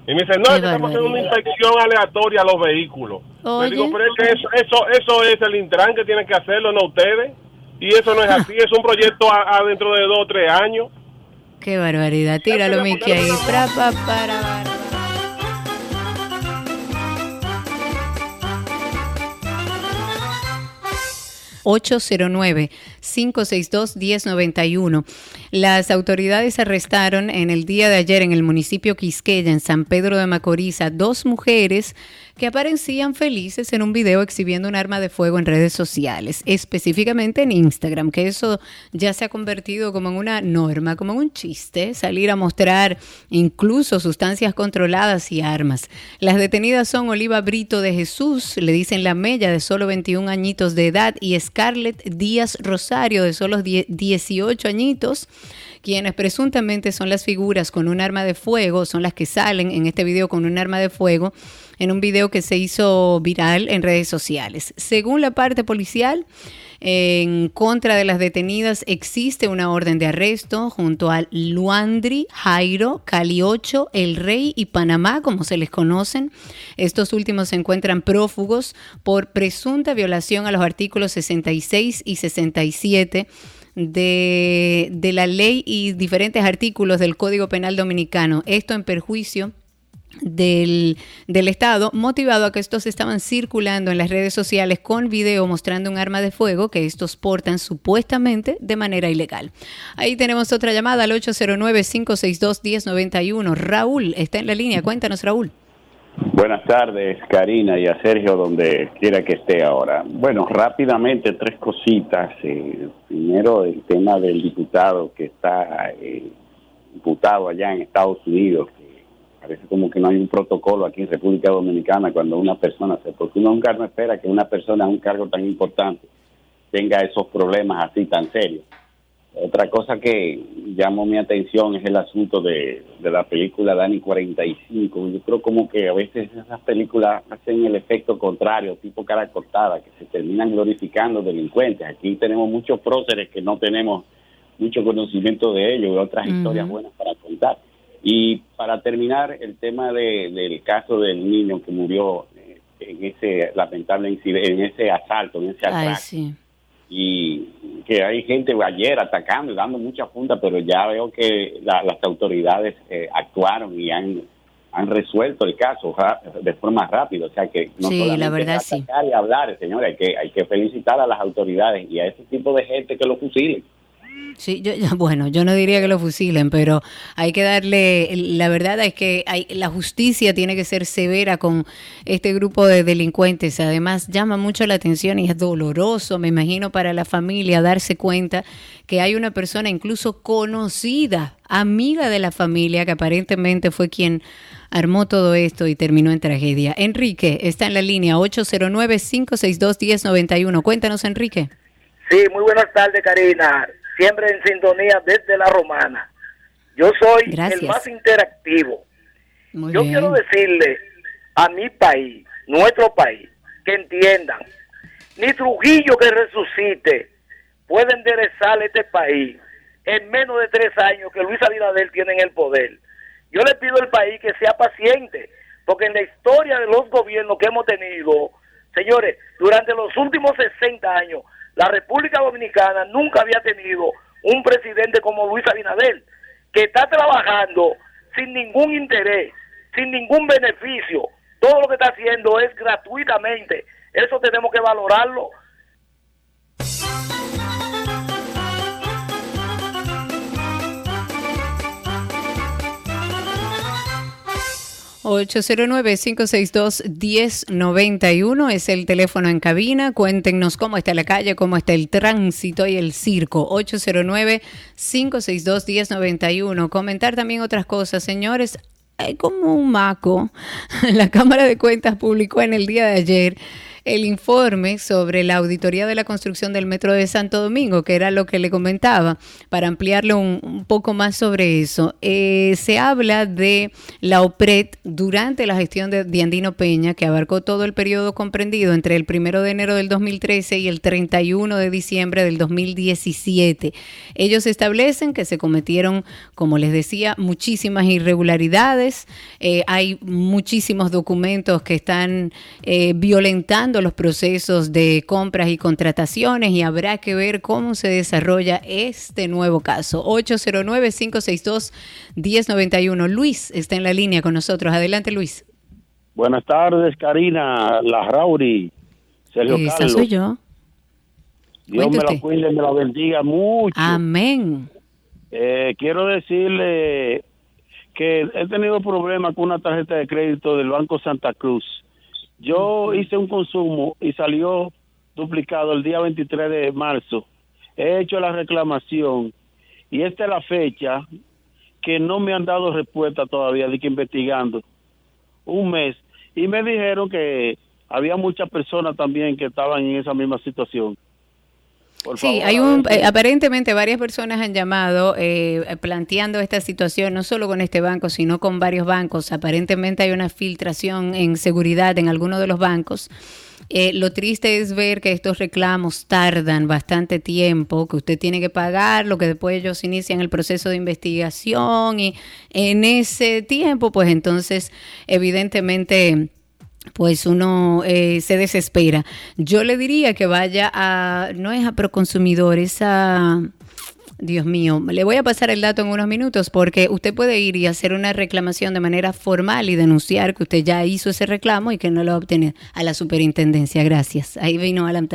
Y me dice, no, es estamos haciendo una inspección aleatoria a los vehículos. Le digo, pero es que eso, eso, eso es el Intran que tiene que hacerlo, no ustedes. Y eso no es así, es un proyecto a, a dentro de dos o tres años. Qué barbaridad. Tíralo, Miki, ahí. Pra, pa, para, para. ...809-562-1091. Las autoridades arrestaron en el día de ayer en el municipio Quisqueya, en San Pedro de Macorís, dos mujeres que aparecían felices en un video exhibiendo un arma de fuego en redes sociales, específicamente en Instagram, que eso ya se ha convertido como en una norma, como en un chiste, salir a mostrar incluso sustancias controladas y armas. Las detenidas son Oliva Brito de Jesús, le dicen la Mella, de solo 21 añitos de edad, y Scarlett Díaz Rosario, de solo 10 18 añitos quienes presuntamente son las figuras con un arma de fuego, son las que salen en este video con un arma de fuego, en un video que se hizo viral en redes sociales. Según la parte policial, en contra de las detenidas existe una orden de arresto junto a Luandri, Jairo, Caliocho, El Rey y Panamá, como se les conocen. Estos últimos se encuentran prófugos por presunta violación a los artículos 66 y 67 de, de la ley y diferentes artículos del Código Penal Dominicano. Esto en perjuicio del, del Estado, motivado a que estos estaban circulando en las redes sociales con video mostrando un arma de fuego que estos portan supuestamente de manera ilegal. Ahí tenemos otra llamada al 809-562-1091. Raúl está en la línea. Cuéntanos, Raúl. Buenas tardes, Karina, y a Sergio, donde quiera que esté ahora. Bueno, rápidamente tres cositas. Eh, primero, el tema del diputado que está eh, diputado allá en Estados Unidos, que parece como que no hay un protocolo aquí en República Dominicana cuando una persona se... Porque uno nunca no espera que una persona en un cargo tan importante tenga esos problemas así tan serios. Otra cosa que llamó mi atención es el asunto de, de la película Dani 45. Yo creo como que a veces esas películas hacen el efecto contrario, tipo cara cortada, que se terminan glorificando delincuentes. Aquí tenemos muchos próceres que no tenemos mucho conocimiento de ellos y otras historias buenas para contar. Y para terminar, el tema de, del caso del niño que murió eh, en ese lamentable incidente, en ese asalto, en ese Ay, atraco sí. Y que hay gente ayer atacando y dando mucha punta, pero ya veo que la- las autoridades eh, actuaron y han, han resuelto el caso de forma rápida. O sea que no Sí, solamente la verdad, sí. y hablar, señores, hay que, hay que felicitar a las autoridades y a ese tipo de gente que lo fusilen. Sí, yo, bueno, yo no diría que lo fusilen, pero hay que darle, la verdad es que hay, la justicia tiene que ser severa con este grupo de delincuentes. Además, llama mucho la atención y es doloroso, me imagino, para la familia darse cuenta que hay una persona incluso conocida, amiga de la familia, que aparentemente fue quien armó todo esto y terminó en tragedia. Enrique está en la línea 809-562-1091. Cuéntanos, Enrique. Sí, muy buenas tardes, Karina. Siempre en sintonía desde la romana. Yo soy Gracias. el más interactivo. Muy Yo bien. quiero decirle a mi país, nuestro país, que entiendan, ni Trujillo que resucite puede enderezar este país en menos de tres años que Luis Abinader tiene en el poder. Yo le pido al país que sea paciente, porque en la historia de los gobiernos que hemos tenido, señores, durante los últimos 60 años, la República Dominicana nunca había tenido un presidente como Luis Abinader, que está trabajando sin ningún interés, sin ningún beneficio. Todo lo que está haciendo es gratuitamente. Eso tenemos que valorarlo. 809-562-1091 es el teléfono en cabina. Cuéntenos cómo está la calle, cómo está el tránsito y el circo. 809-562-1091. Comentar también otras cosas, señores. Hay como un maco. La Cámara de Cuentas publicó en el día de ayer el informe sobre la auditoría de la construcción del Metro de Santo Domingo, que era lo que le comentaba, para ampliarle un, poco más sobre eso. Eh, se habla de la OPRED durante la gestión de Diandino Peña, que abarcó todo el periodo comprendido entre el primero de enero del 2013 y el 31 de diciembre del 2017. Ellos establecen que se cometieron, como les decía, muchísimas irregularidades. Eh, hay muchísimos documentos que están eh, violentando los procesos de compras y contrataciones y habrá que ver cómo se desarrolla este nuevo caso. 809-562-1091. Luis está en la línea con nosotros. Adelante, Luis. Buenas tardes, Karina, la Rauri, Sergio Esa Carlos. soy yo. Dios me la cuide y me la bendiga mucho. Amén. Eh, quiero decirle que he tenido problemas con una tarjeta de crédito del Banco Santa Cruz. Yo hice un consumo y salió duplicado el día 23 de marzo. He hecho la reclamación y esta es la fecha que no me han dado respuesta todavía de que investigando. Un mes. Y me dijeron que había muchas personas también que estaban en esa misma situación. Por Sí, favor, hay un, eh, aparentemente varias personas han llamado eh, planteando esta situación, no solo con este banco, sino con varios bancos. Aparentemente hay una filtración en seguridad en algunos de los bancos. Eh, lo triste es ver que estos reclamos tardan bastante tiempo, que usted tiene que pagar, lo que después ellos inician el proceso de investigación y en ese tiempo, pues entonces, evidentemente pues uno eh, se desespera. Yo le diría que vaya a, no es a Proconsumidor, es a, Dios mío, le voy a pasar el dato en unos minutos porque usted puede ir y hacer una reclamación de manera formal y denunciar que usted ya hizo ese reclamo y que no lo va a a la superintendencia. Gracias. Ahí vino Alan.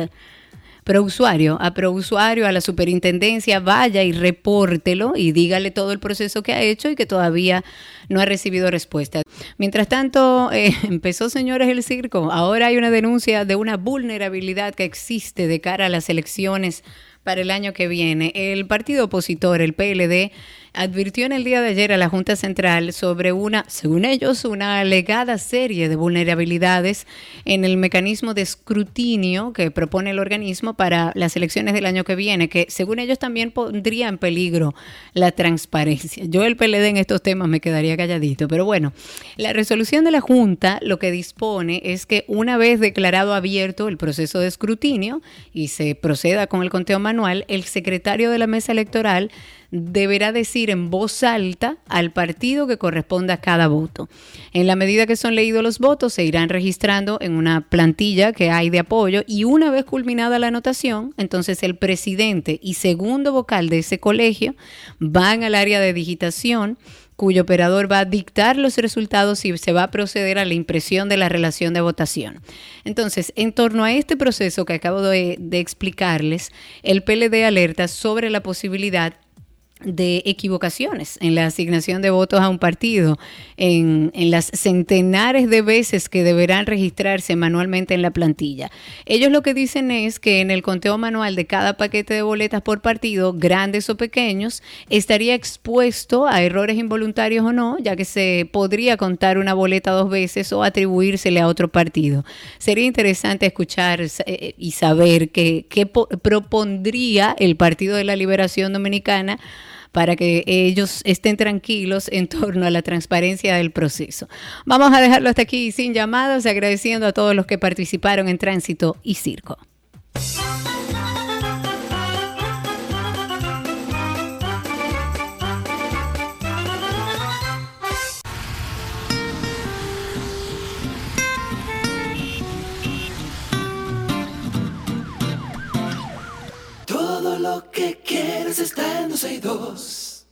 Prousuario, a prousuario, a la superintendencia, vaya y repórtelo y dígale todo el proceso que ha hecho y que todavía no ha recibido respuesta. Mientras tanto, eh, empezó, señores, el circo. Ahora hay una denuncia de una vulnerabilidad que existe de cara a las elecciones para el año que viene. El partido opositor, el PLD, advirtió en el día de ayer a la Junta Central sobre una, según ellos, una alegada serie de vulnerabilidades en el mecanismo de escrutinio que propone el organismo para las elecciones del año que viene, que según ellos también pondría en peligro la transparencia. Yo el PLD en estos temas me quedaría calladito, pero bueno, la resolución de la Junta lo que dispone es que una vez declarado abierto el proceso de escrutinio y se proceda con el conteo manual, el secretario de la mesa electoral deberá decir en voz alta al partido que corresponda a cada voto. En la medida que son leídos los votos, se irán registrando en una plantilla que hay de apoyo y una vez culminada la anotación, entonces el presidente y segundo vocal de ese colegio van al área de digitación cuyo operador va a dictar los resultados y se va a proceder a la impresión de la relación de votación. Entonces, en torno a este proceso que acabo de, explicarles, el PLD alerta sobre la posibilidad de equivocaciones en la asignación de votos a un partido, en, en, las centenares de veces que deberán registrarse manualmente en la plantilla. Ellos lo que dicen es que en el conteo manual de cada paquete de boletas por partido, grandes o pequeños, estaría expuesto a errores involuntarios o no, ya que se podría contar una boleta dos veces o atribuírsele a otro partido. Sería interesante escuchar eh, y saber qué, qué propondría el Partido de la Liberación Dominicana para que ellos estén tranquilos en torno a la transparencia del proceso. Vamos a dejarlo hasta aquí sin llamadas, agradeciendo a todos los que participaron en Tránsito y Circo. Todo lo que quieres está en 12 y 2.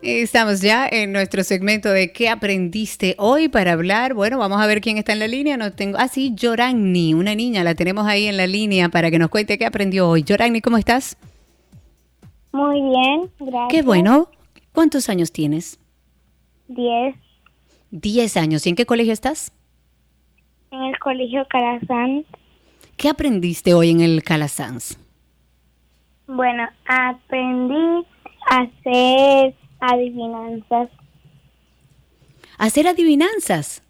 Estamos ya en nuestro segmento de ¿Qué aprendiste hoy para hablar? Bueno, vamos a ver quién está en la línea. No tengo. Ah, sí, Yorani, una niña, la tenemos ahí en la línea para que nos cuente qué aprendió hoy. Yorani, ¿cómo estás? Muy bien, gracias. Qué bueno. ¿Cuántos años tienes? Diez. Diez años. ¿Y en qué colegio estás? En el colegio Calazán. ¿Qué aprendiste hoy en el Calasanz? Bueno, aprendí a hacer adivinanzas. ¿Hacer adivinanzas?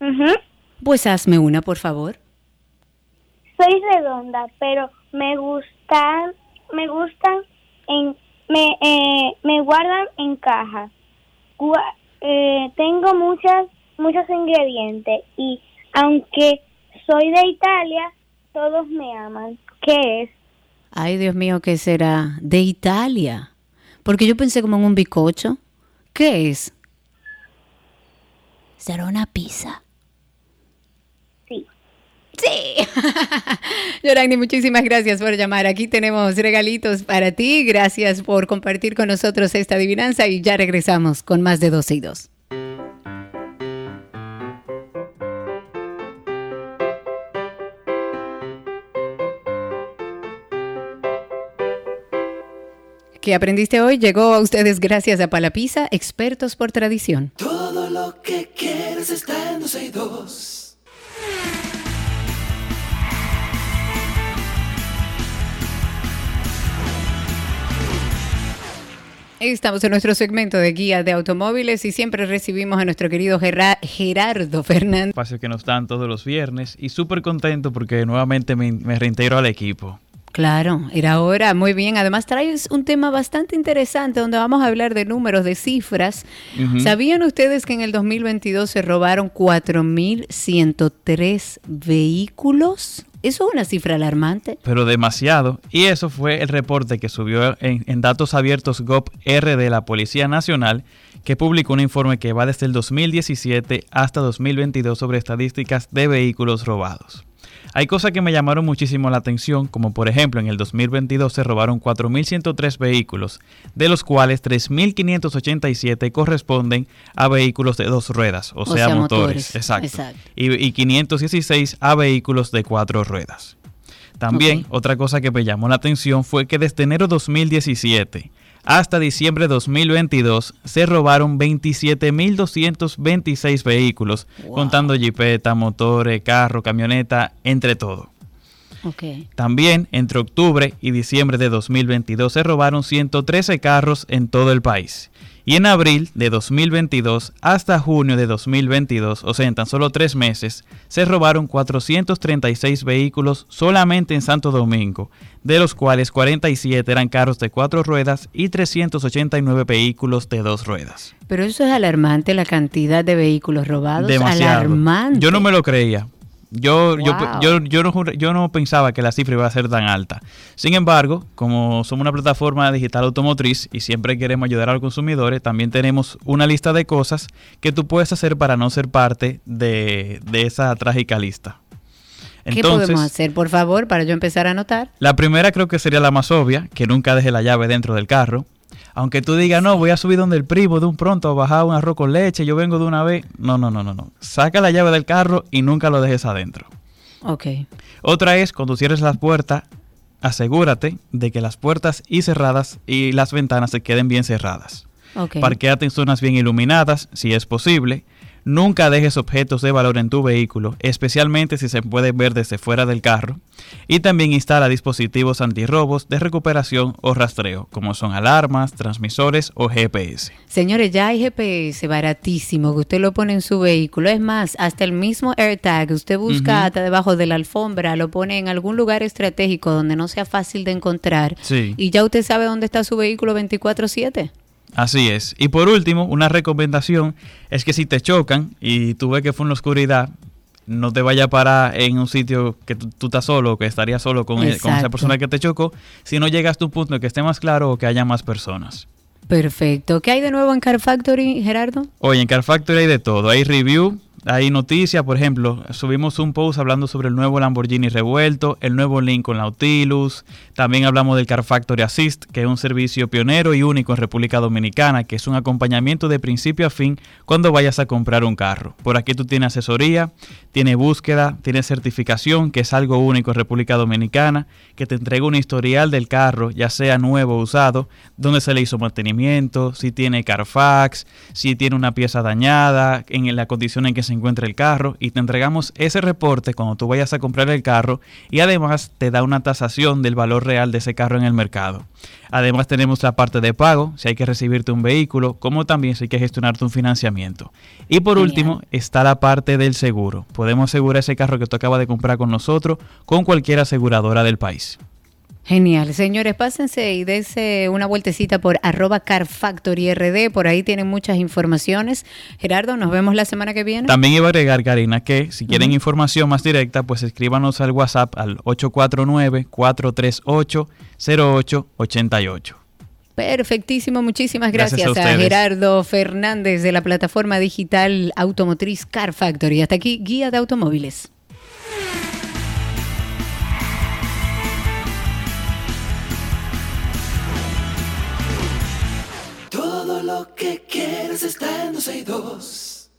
Ujú. Pues hazme una, por favor. Soy redonda, pero me gustan, me gustan en, me, eh, me guardan en caja. Gua- eh, tengo muchas, muchos ingredientes y aunque soy de Italia, todos me aman. ¿Qué es? Ay, Dios mío, ¿qué será? De Italia. Porque yo pensé como en un bicocho. ¿Qué es? Será una pizza. Sí. Yorani, muchísimas gracias por llamar. Aquí tenemos regalitos para ti. Gracias por compartir con nosotros esta adivinanza y ya regresamos con más de 12 y 2. ¿Qué aprendiste hoy? Llegó a ustedes gracias a Palapisa, expertos por tradición. Todo lo que quieres está en 12 y 2. Estamos en nuestro segmento de guía de automóviles y siempre recibimos a nuestro querido Gerardo Fernández. espacio que nos dan todos los viernes y súper contento porque nuevamente me, me reintegro al equipo. Claro, era hora, muy bien. Además traes un tema bastante interesante donde vamos a hablar de números, de cifras. ¿Sabían ustedes que en el 2022 se robaron 4.103 vehículos? Eso es una cifra alarmante. Pero demasiado. Y eso fue el reporte que subió en, en datos abiertos GOP-R de la Policía Nacional, que publicó un informe que va desde el 2017 hasta 2022 sobre estadísticas de vehículos robados. Hay cosas que me llamaron muchísimo la atención, como por ejemplo en el 2022 se robaron 4.103 vehículos, de los cuales 3.587 corresponden a vehículos de dos ruedas, o, sea, motores. Exacto. Y, y 516 a vehículos de cuatro ruedas. También otra cosa que me llamó la atención fue que desde enero 2017 hasta diciembre de 2022 se robaron 27.226 vehículos, contando jipeta, motores, carro, camioneta, entre todo. También entre octubre y diciembre de 2022 se robaron 113 carros en todo el país. Y en abril de 2022 hasta junio de 2022, o sea, en tan solo tres meses, se robaron 436 vehículos solamente en Santo Domingo, de los cuales 47 eran carros de cuatro ruedas y 389 vehículos de dos ruedas. Pero eso es alarmante, la cantidad de vehículos robados. Demasiado. Alarmante. Yo no me lo creía. Yo, yo, yo, yo, no, yo no pensaba que la cifra iba a ser tan alta. Sin embargo, como somos una plataforma digital automotriz y siempre queremos ayudar a los consumidores, también tenemos una lista de cosas que tú puedes hacer para no ser parte de, de esa trágica lista. ¿Qué podemos hacer, por favor, para yo empezar a anotar? La primera creo que sería la más obvia, que nunca deje la llave dentro del carro. Aunque tú digas, no, voy a subir donde el primo de un pronto a bajar un arroz con leche, yo vengo de una vez. No, no, no, no, no. Saca la llave del carro y nunca lo dejes adentro. Ok. Otra es, cuando cierres las puertas, asegúrate de que las puertas y cerradas y las ventanas se queden bien cerradas. Ok. Parquéate en zonas bien iluminadas, si es posible. Nunca dejes objetos de valor en tu vehículo, especialmente si se puede ver desde fuera del carro. Y también instala dispositivos antirrobos de recuperación o rastreo, como son alarmas, transmisores o GPS. Señores, ya hay GPS baratísimo que usted lo pone en su vehículo. Es más, hasta el mismo AirTag, usted busca hasta debajo de la alfombra, lo pone en algún lugar estratégico donde no sea fácil de encontrar. Sí. Y ya usted sabe dónde está su vehículo 24/7. Así es. Y por último, una recomendación es que si te chocan y tú ves que fue en la oscuridad, no te vaya a parar en un sitio que tú, tú estás solo, que estarías solo con, con esa persona que te chocó, si no llegas a un punto en que esté más claro o que haya más personas. Perfecto. ¿Qué hay de nuevo en Car Factory, Gerardo? Oye, en Car Factory hay de todo. Hay review, hay noticias. Por ejemplo, subimos un post hablando sobre el nuevo Lamborghini revuelto, el nuevo Lincoln Nautilus. También hablamos del Car Factory Assist, que es un servicio pionero y único en República Dominicana, que es un acompañamiento de principio a fin cuando vayas a comprar un carro. Por aquí tú tienes asesoría, tienes búsqueda, tienes certificación, que es algo único en República Dominicana, que te entrega un historial del carro, ya sea nuevo o usado, donde se le hizo mantenimiento, si tiene Carfax, si tiene una pieza dañada, en la condición en que se encuentra el carro, y te entregamos ese reporte cuando tú vayas a comprar el carro y además te da una tasación del valor real de ese carro en el mercado. Además tenemos la parte de pago, si hay que recibirte un vehículo, como también si hay que gestionarte un financiamiento. Y por último está la parte del seguro. Podemos asegurar ese carro que tú acabas de comprar con nosotros con cualquier aseguradora del país. Genial. Señores, pásense y dense una vueltecita por arroba Car Factory RD. Por ahí tienen muchas informaciones. Gerardo, nos vemos la semana que viene. También iba a agregar, Karina, que si quieren información más directa, pues escríbanos al WhatsApp al 849-438-0888. Perfectísimo, muchísimas Gracias gracias, a a. Gerardo Fernández de la plataforma digital automotriz Car Factory. Hasta aquí, guía de automóviles. Lo que quieres está en 262.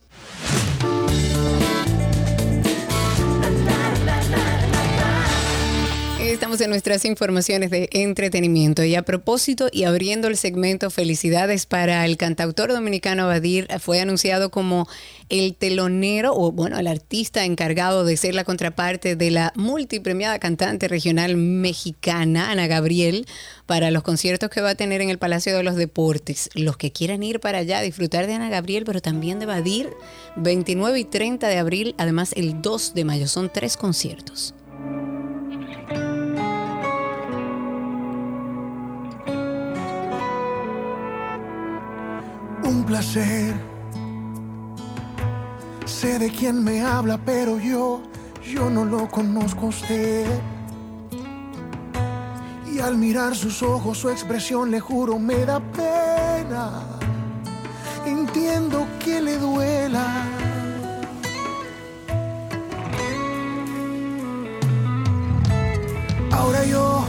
Estamos en nuestras informaciones de entretenimiento y a propósito y abriendo el segmento Felicidades para el cantautor dominicano Badir fue anunciado como el telonero o bueno, el artista encargado de ser la contraparte de la multipremiada cantante regional mexicana Ana Gabriel para los conciertos que va a tener en el Palacio de los Deportes. Los que quieran ir para allá disfrutar de Ana Gabriel, pero también de Badir, 29 y 30 de abril, además el 2 de mayo, son tres conciertos. Un placer. Sé de quién me habla, pero yo, yo no lo conozco a usted. Y al mirar sus ojos, su expresión, le juro, me da pena. Entiendo que le duela. Ahora yo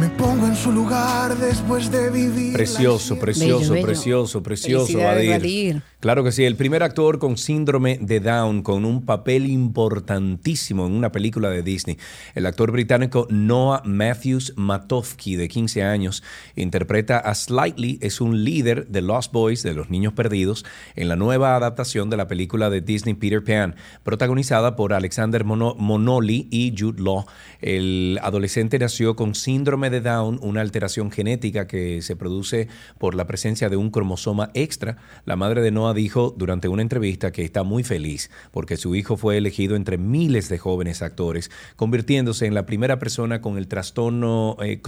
me pongo en su lugar después de vivir. Precioso, precioso, Bello, bello. precioso, precioso, Badir. Badir. Claro que sí, el primer actor con síndrome de Down, con un papel importantísimo en una película de Disney. El actor británico Noah Matthews Matofsky, de 15 años, interpreta a Slightly, es un líder de Lost Boys, de los niños perdidos, en la nueva adaptación de la película de Disney Peter Pan, protagonizada por Alexander Mono- Monoli y Jude Law. El adolescente nació con síndrome de Down, una alteración genética que se produce por la presencia de un cromosoma extra. La madre de Noah dijo durante una entrevista que está muy feliz porque su hijo fue elegido entre miles de jóvenes actores, convirtiéndose en la primera persona con el trastorno eh,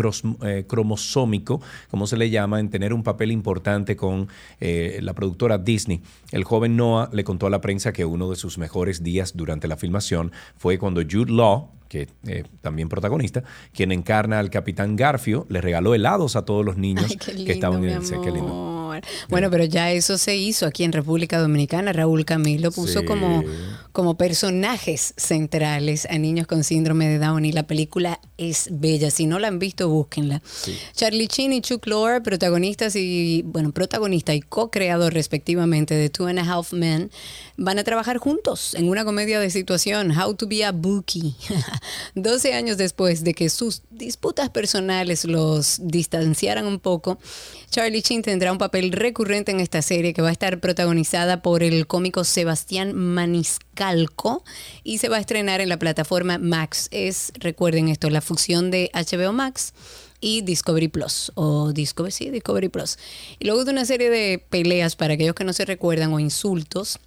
eh, cromosómico, como se le llama, en tener un papel importante con eh, la productora Disney. El joven Noah le contó a la prensa que uno de sus mejores días durante la filmación fue cuando Jude Law, que eh, también protagonista, quien encarna al capitán Garfio, le regaló helados a todos los niños Ay, qué que estaban en el set. Qué lindo. Bueno, pero ya eso se hizo aquí en República Dominicana. Raúl Camilo puso Sí. como, como personajes centrales a niños con síndrome de Down y la película es bella. Si no la han visto, búsquenla. Charlie Chin y Chuck Lorre, protagonistas y, bueno, protagonista y co-creador respectivamente de Two and a Half Men, van a trabajar juntos en una comedia de situación, How to be a Bookie. 12 años después de que sus disputas personales los distanciaran un poco, Charlie Chin tendrá un papel recurrente en esta serie que va a estar protagonizada por el cómico Sebastián Maniscalco y se va a estrenar en la plataforma Max. Es, recuerden esto, la fusión de HBO Max y Discovery Plus o Discovery, sí, Discovery Plus. Y luego de una serie de peleas para aquellos que no se recuerdan o insultos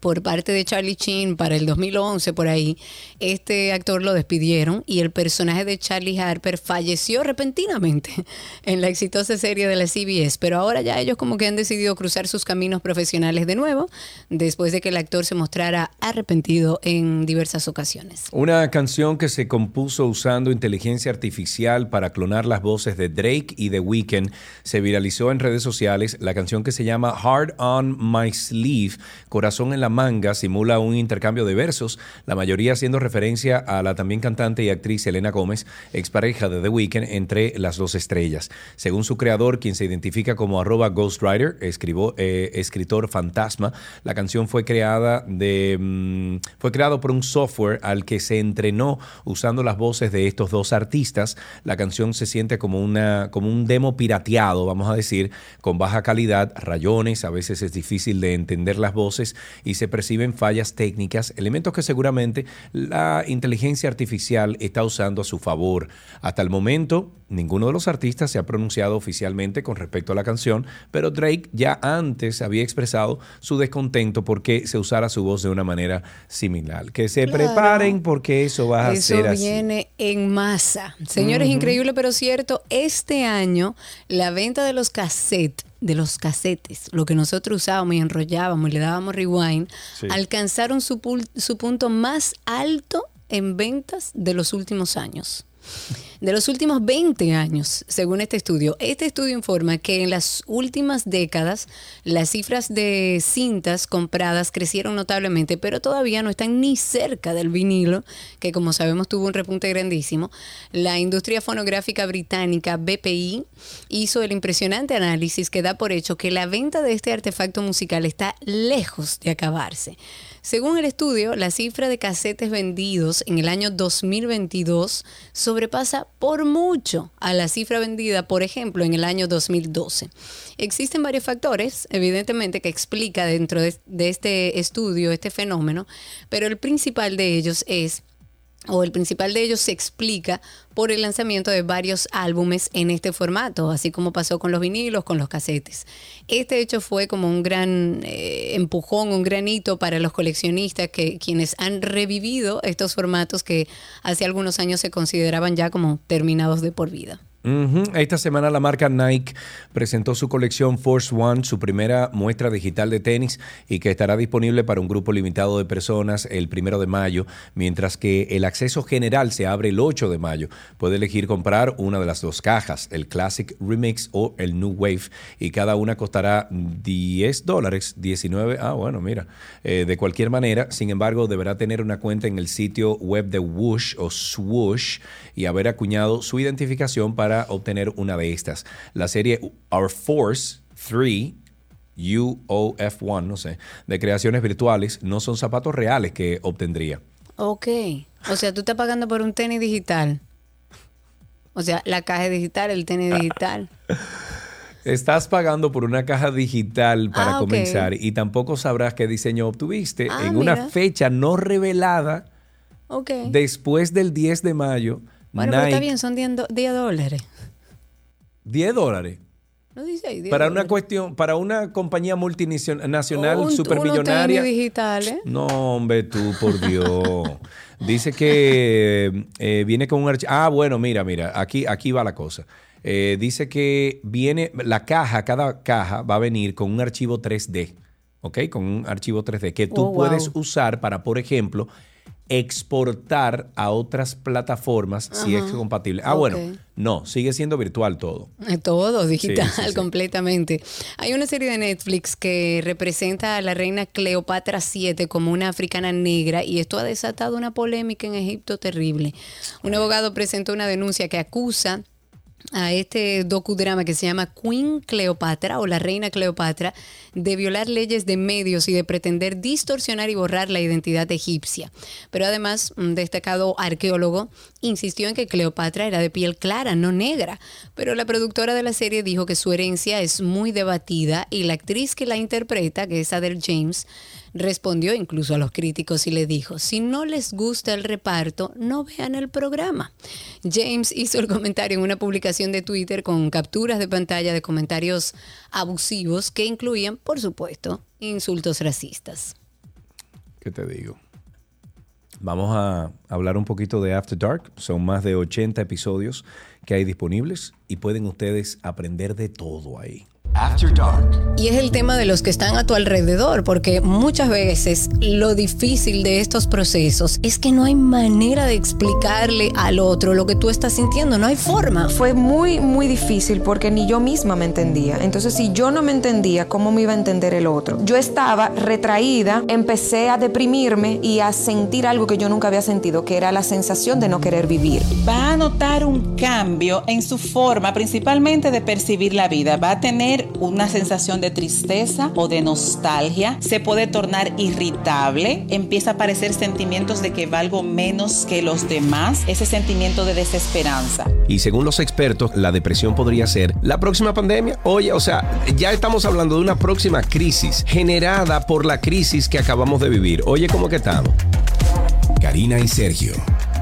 por parte de Charlie Chin para el 2011 por ahí, este actor lo despidieron y el personaje de Charlie Harper falleció repentinamente en la exitosa serie de la CBS, pero ahora ya ellos como que han decidido cruzar sus caminos profesionales de nuevo después de que el actor se mostrara arrepentido en diversas ocasiones. Una canción que se compuso usando inteligencia artificial para clonar las voces de Drake y The Weeknd se viralizó en redes sociales. La canción que se llama Hard on My Sleeve, Corazón en la manga, simula un intercambio de versos, la mayoría haciendo referencia a la también cantante y actriz Elena Gómez, expareja de The Weeknd, entre las dos estrellas. Según su creador, quien se identifica como arroba Ghostwriter, eh, escritor fantasma, la canción fue creada de mm, fue creado por un software al que se entrenó usando las voces de estos dos artistas. La canción se siente como una como un demo pirateado, vamos a decir, con baja calidad, rayones, a veces es difícil de entender las voces y se perciben fallas técnicas, elementos que seguramente la inteligencia artificial está usando a su favor. Hasta el momento, ninguno de los artistas se ha pronunciado oficialmente con respecto a la canción, pero Drake ya antes había expresado su descontento porque se usara su voz de una manera similar. Que se Claro. preparen porque eso va a Eso ser así. viene en masa. Señores, increíble pero cierto, este año la venta de los cassettes, de los casetes, lo que nosotros usábamos y enrollábamos y le dábamos rewind, Sí. alcanzaron su, su punto más alto en ventas de los últimos años. De los últimos 20 años, según este estudio. Este estudio informa que en las últimas décadas las cifras de cintas compradas crecieron notablemente, pero todavía no están ni cerca del vinilo, que como sabemos tuvo un repunte grandísimo. La industria fonográfica británica BPI hizo el impresionante análisis que da por hecho que la venta de este artefacto musical está lejos de acabarse. Según el estudio, la cifra de casetes vendidos en el año 2022 sobrepasa por mucho a la cifra vendida, por ejemplo, en el año 2012. Existen varios factores, evidentemente, que explica dentro de, de este estudio este fenómeno, pero el principal de ellos es o el principal de ellos se explica por el lanzamiento de varios álbumes en este formato, así como pasó con los vinilos, con los casetes. Este hecho fue como un gran eh, empujón, un gran hito para los coleccionistas que quienes han revivido estos formatos que hace algunos años se consideraban ya como terminados de por vida. Ujú. Esta semana la marca Nike presentó su colección Force One, su primera muestra digital de tenis y que estará disponible para un grupo limitado de personas el primero de mayo, mientras que el acceso general se abre el 8 de mayo. Puede elegir comprar una de las dos cajas, el Classic Remix o el New Wave, y cada una costará 10 dólares, 19, ah bueno, mira, Eh, de cualquier manera, sin embargo, deberá tener una cuenta en el sitio web de Whoosh o Swoosh y haber acuñado su identificación para obtener una de estas. La serie Our Force 3 UOF1, no sé, de creaciones virtuales, no son zapatos reales que obtendría. Ok. O sea, tú estás pagando por un tenis digital. O sea, la caja digital, el tenis digital. Estás pagando por una caja digital para Ah, comenzar y tampoco sabrás qué diseño obtuviste Ah, en una fecha no revelada Ok. después del 10 de mayo. Bueno, pero está Nike, bien, son 10 do- 10 dólares. 10 dólares. No dice ahí 10 Para una dólares. cuestión, para una compañía multinacional Un- supermillonaria. tenis digitales. No, hombre, tú, por Dios. Dice que eh, viene con un archivo. Ah, bueno, mira, mira, aquí, aquí va la cosa. Eh, dice que viene, la caja, cada caja va a venir con un archivo 3D, ¿ok? Con un archivo 3D que tú Oh, wow. puedes usar para, por ejemplo, exportar a otras plataformas si es compatible. Ah, bueno, no, sigue siendo virtual todo. Eh, Todo digital, Sí, sí, sí. completamente. Hay una serie de Netflix que representa a la reina Cleopatra VII como una africana negra y esto ha desatado una polémica en Egipto terrible. Un abogado presentó una denuncia que acusa a este docudrama que se llama Queen Cleopatra o la reina Cleopatra de violar leyes de medios y de pretender distorsionar y borrar la identidad egipcia. Pero además, un destacado arqueólogo insistió en que Cleopatra era de piel clara, no negra. Pero la productora de la serie dijo que su herencia es muy debatida y la actriz que la interpreta, que es Adele James, respondió incluso a los críticos y le dijo, si no les gusta el reparto, no vean el programa. James hizo el comentario en una publicación de Twitter con capturas de pantalla de comentarios abusivos que incluían, por supuesto, insultos racistas. ¿Qué te digo? Vamos a hablar un poquito de After Dark. Son más de 80 episodios que hay disponibles y pueden ustedes aprender de todo ahí. After Dark. Y es el tema de los que están a tu alrededor, porque muchas veces lo difícil de estos procesos es que no hay manera de explicarle al otro lo que tú estás sintiendo, no hay forma. Fue muy, muy difícil porque ni yo misma me entendía. Entonces, si yo no me entendía, ¿cómo me iba a entender el otro? Yo estaba retraída, empecé a deprimirme y a sentir algo que yo nunca había sentido, que era la sensación de no querer vivir. va a notar un cambio en su forma, principalmente de percibir la vida. Va a tener una sensación de tristeza o de nostalgia. Se puede tornar irritable. Empieza a aparecer sentimientos de que valgo menos que los demás. Ese sentimiento de desesperanza. Y según los expertos, la depresión podría ser la próxima pandemia. Oye, o sea, ya estamos hablando de una próxima crisis generada por la crisis que acabamos de vivir. Oye, ¿cómo que estamos? Karina y Sergio.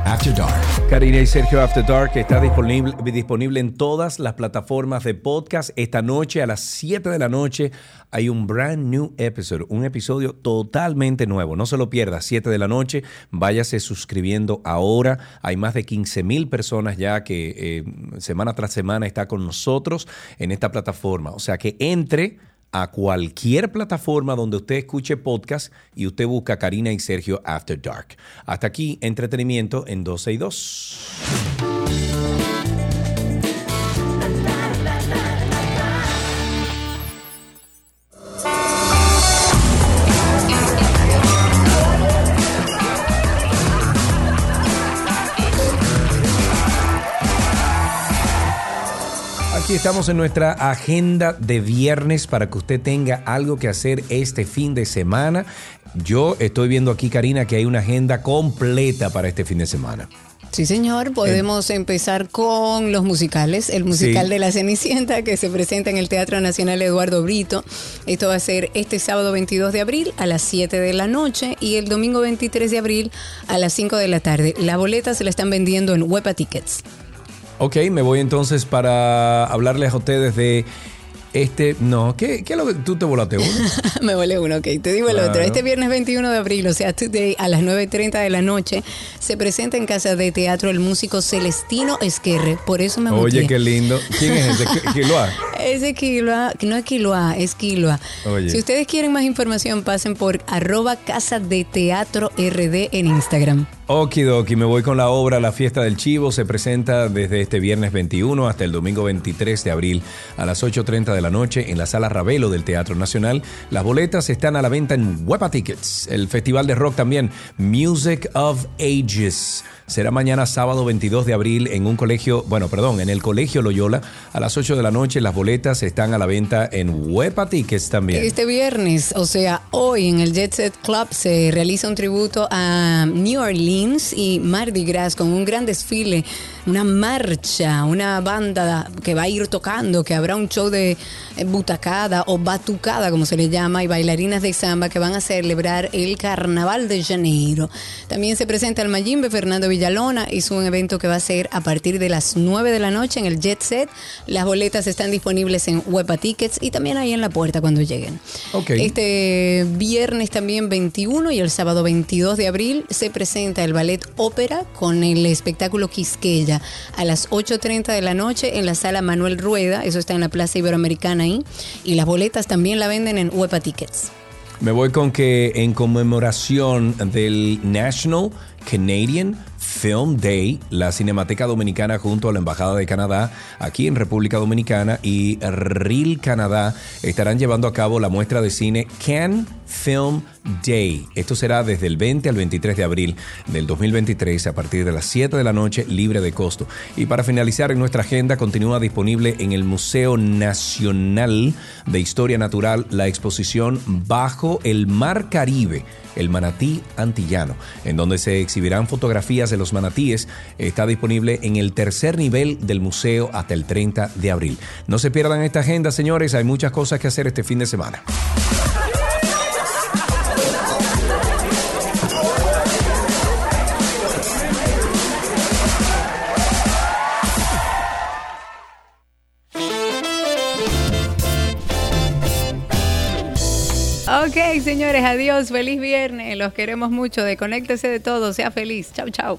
After Dark. Karina y Sergio After Dark está disponible, disponible en todas las plataformas de podcast. Esta noche a las 7 de la noche hay un brand new episode, un episodio totalmente nuevo. No se lo pierda, 7 de la noche. Váyase suscribiendo ahora. Hay más de 15 mil personas ya que eh, semana tras semana está con nosotros en esta plataforma. O sea que entre a cualquier plataforma donde usted escuche podcast y usted busca Karina y Sergio After Dark. Hasta aquí, entretenimiento en 12 y 2. Aquí estamos en nuestra agenda de viernes para que usted tenga algo que hacer este fin de semana. Yo estoy viendo aquí, Karina, que hay una agenda completa para este fin de semana. Sí, señor, podemos empezar con los musicales. El musical Sí. de La Cenicienta que se presenta en el Teatro Nacional Eduardo Brito. Esto va a ser este sábado 22 de abril a las 7 de la noche y el domingo 23 de abril a las 5 de la tarde. La boleta se la están vendiendo en Huepa Tickets. Ok, me voy entonces para hablarles a ustedes de Este, no, ¿qué, qué es lo que tú te volaste uno? Me volé uno, ok. Te digo el Claro. otro. Este viernes 21 de abril, o sea, today, a las 9.30 de la noche, se presenta en Casa de Teatro el músico Celestino Esquerre. Por eso me Oye, muteé. qué lindo. ¿Quién es ese? ¿Qui- ¿Quién lo ha? Es de Quilua, no es Quilua, es Quilua. Oye. Si ustedes quieren más información, pasen por arroba Casa de Teatro RD en Instagram. Okidoki, me voy con la obra La Fiesta del Chivo. Se presenta desde este viernes 21 hasta el domingo 23 de abril a las 8.30 de la noche en la Sala Ravelo del Teatro Nacional. Las boletas están a la venta en Huepa Tickets. El Festival de Rock también, Music of Ages. Será mañana sábado 22 de abril en un colegio, bueno, perdón, en el Colegio Loyola a las 8 de la noche. Las boletas están a la venta en Huepa Tickets también. Este viernes, o sea, hoy en el Jet Set Club se realiza un tributo a New Orleans y Mardi Gras con un gran desfile, una marcha, una banda que va a ir tocando, que habrá un show de eh, butacada o batucada, como se le llama, y bailarinas de samba que van a celebrar el Carnaval de Janeiro. También se presenta el Mayimbe Fernando Villalona, es un evento que va a ser a partir de las 9 de la noche en el Jet Set. Las boletas están disponibles en Huepa Tickets y también ahí en la puerta cuando lleguen. Este viernes también 21 y el sábado 22 de abril se presenta el ballet ópera con el espectáculo Quisqueya a las 8.30 de la noche en la sala Manuel Rueda, eso está en la Plaza Iberoamericana ahí, y las boletas también la venden en Huepa Tickets. Me voy con que en conmemoración del National Canadian Film Day, la Cinemateca Dominicana junto a la Embajada de Canadá aquí en República Dominicana y RIL Canadá estarán llevando a cabo la muestra de cine Can Film Day. Esto será desde el 20 al 23 de abril del 2023 a partir de las 7 de la noche libre de costo. Y para finalizar en nuestra agenda continúa disponible en el Museo Nacional de Historia Natural la exposición Bajo el Mar Caribe el manatí antillano, en donde se exhibirán fotografías los manatíes. Está disponible en el tercer nivel del museo hasta el 30 de abril. No se pierdan esta agenda, señores, hay muchas cosas que hacer este fin de semana. Señores, adiós, feliz viernes, los queremos mucho, desconéctese de todo, sea feliz, chau, chau.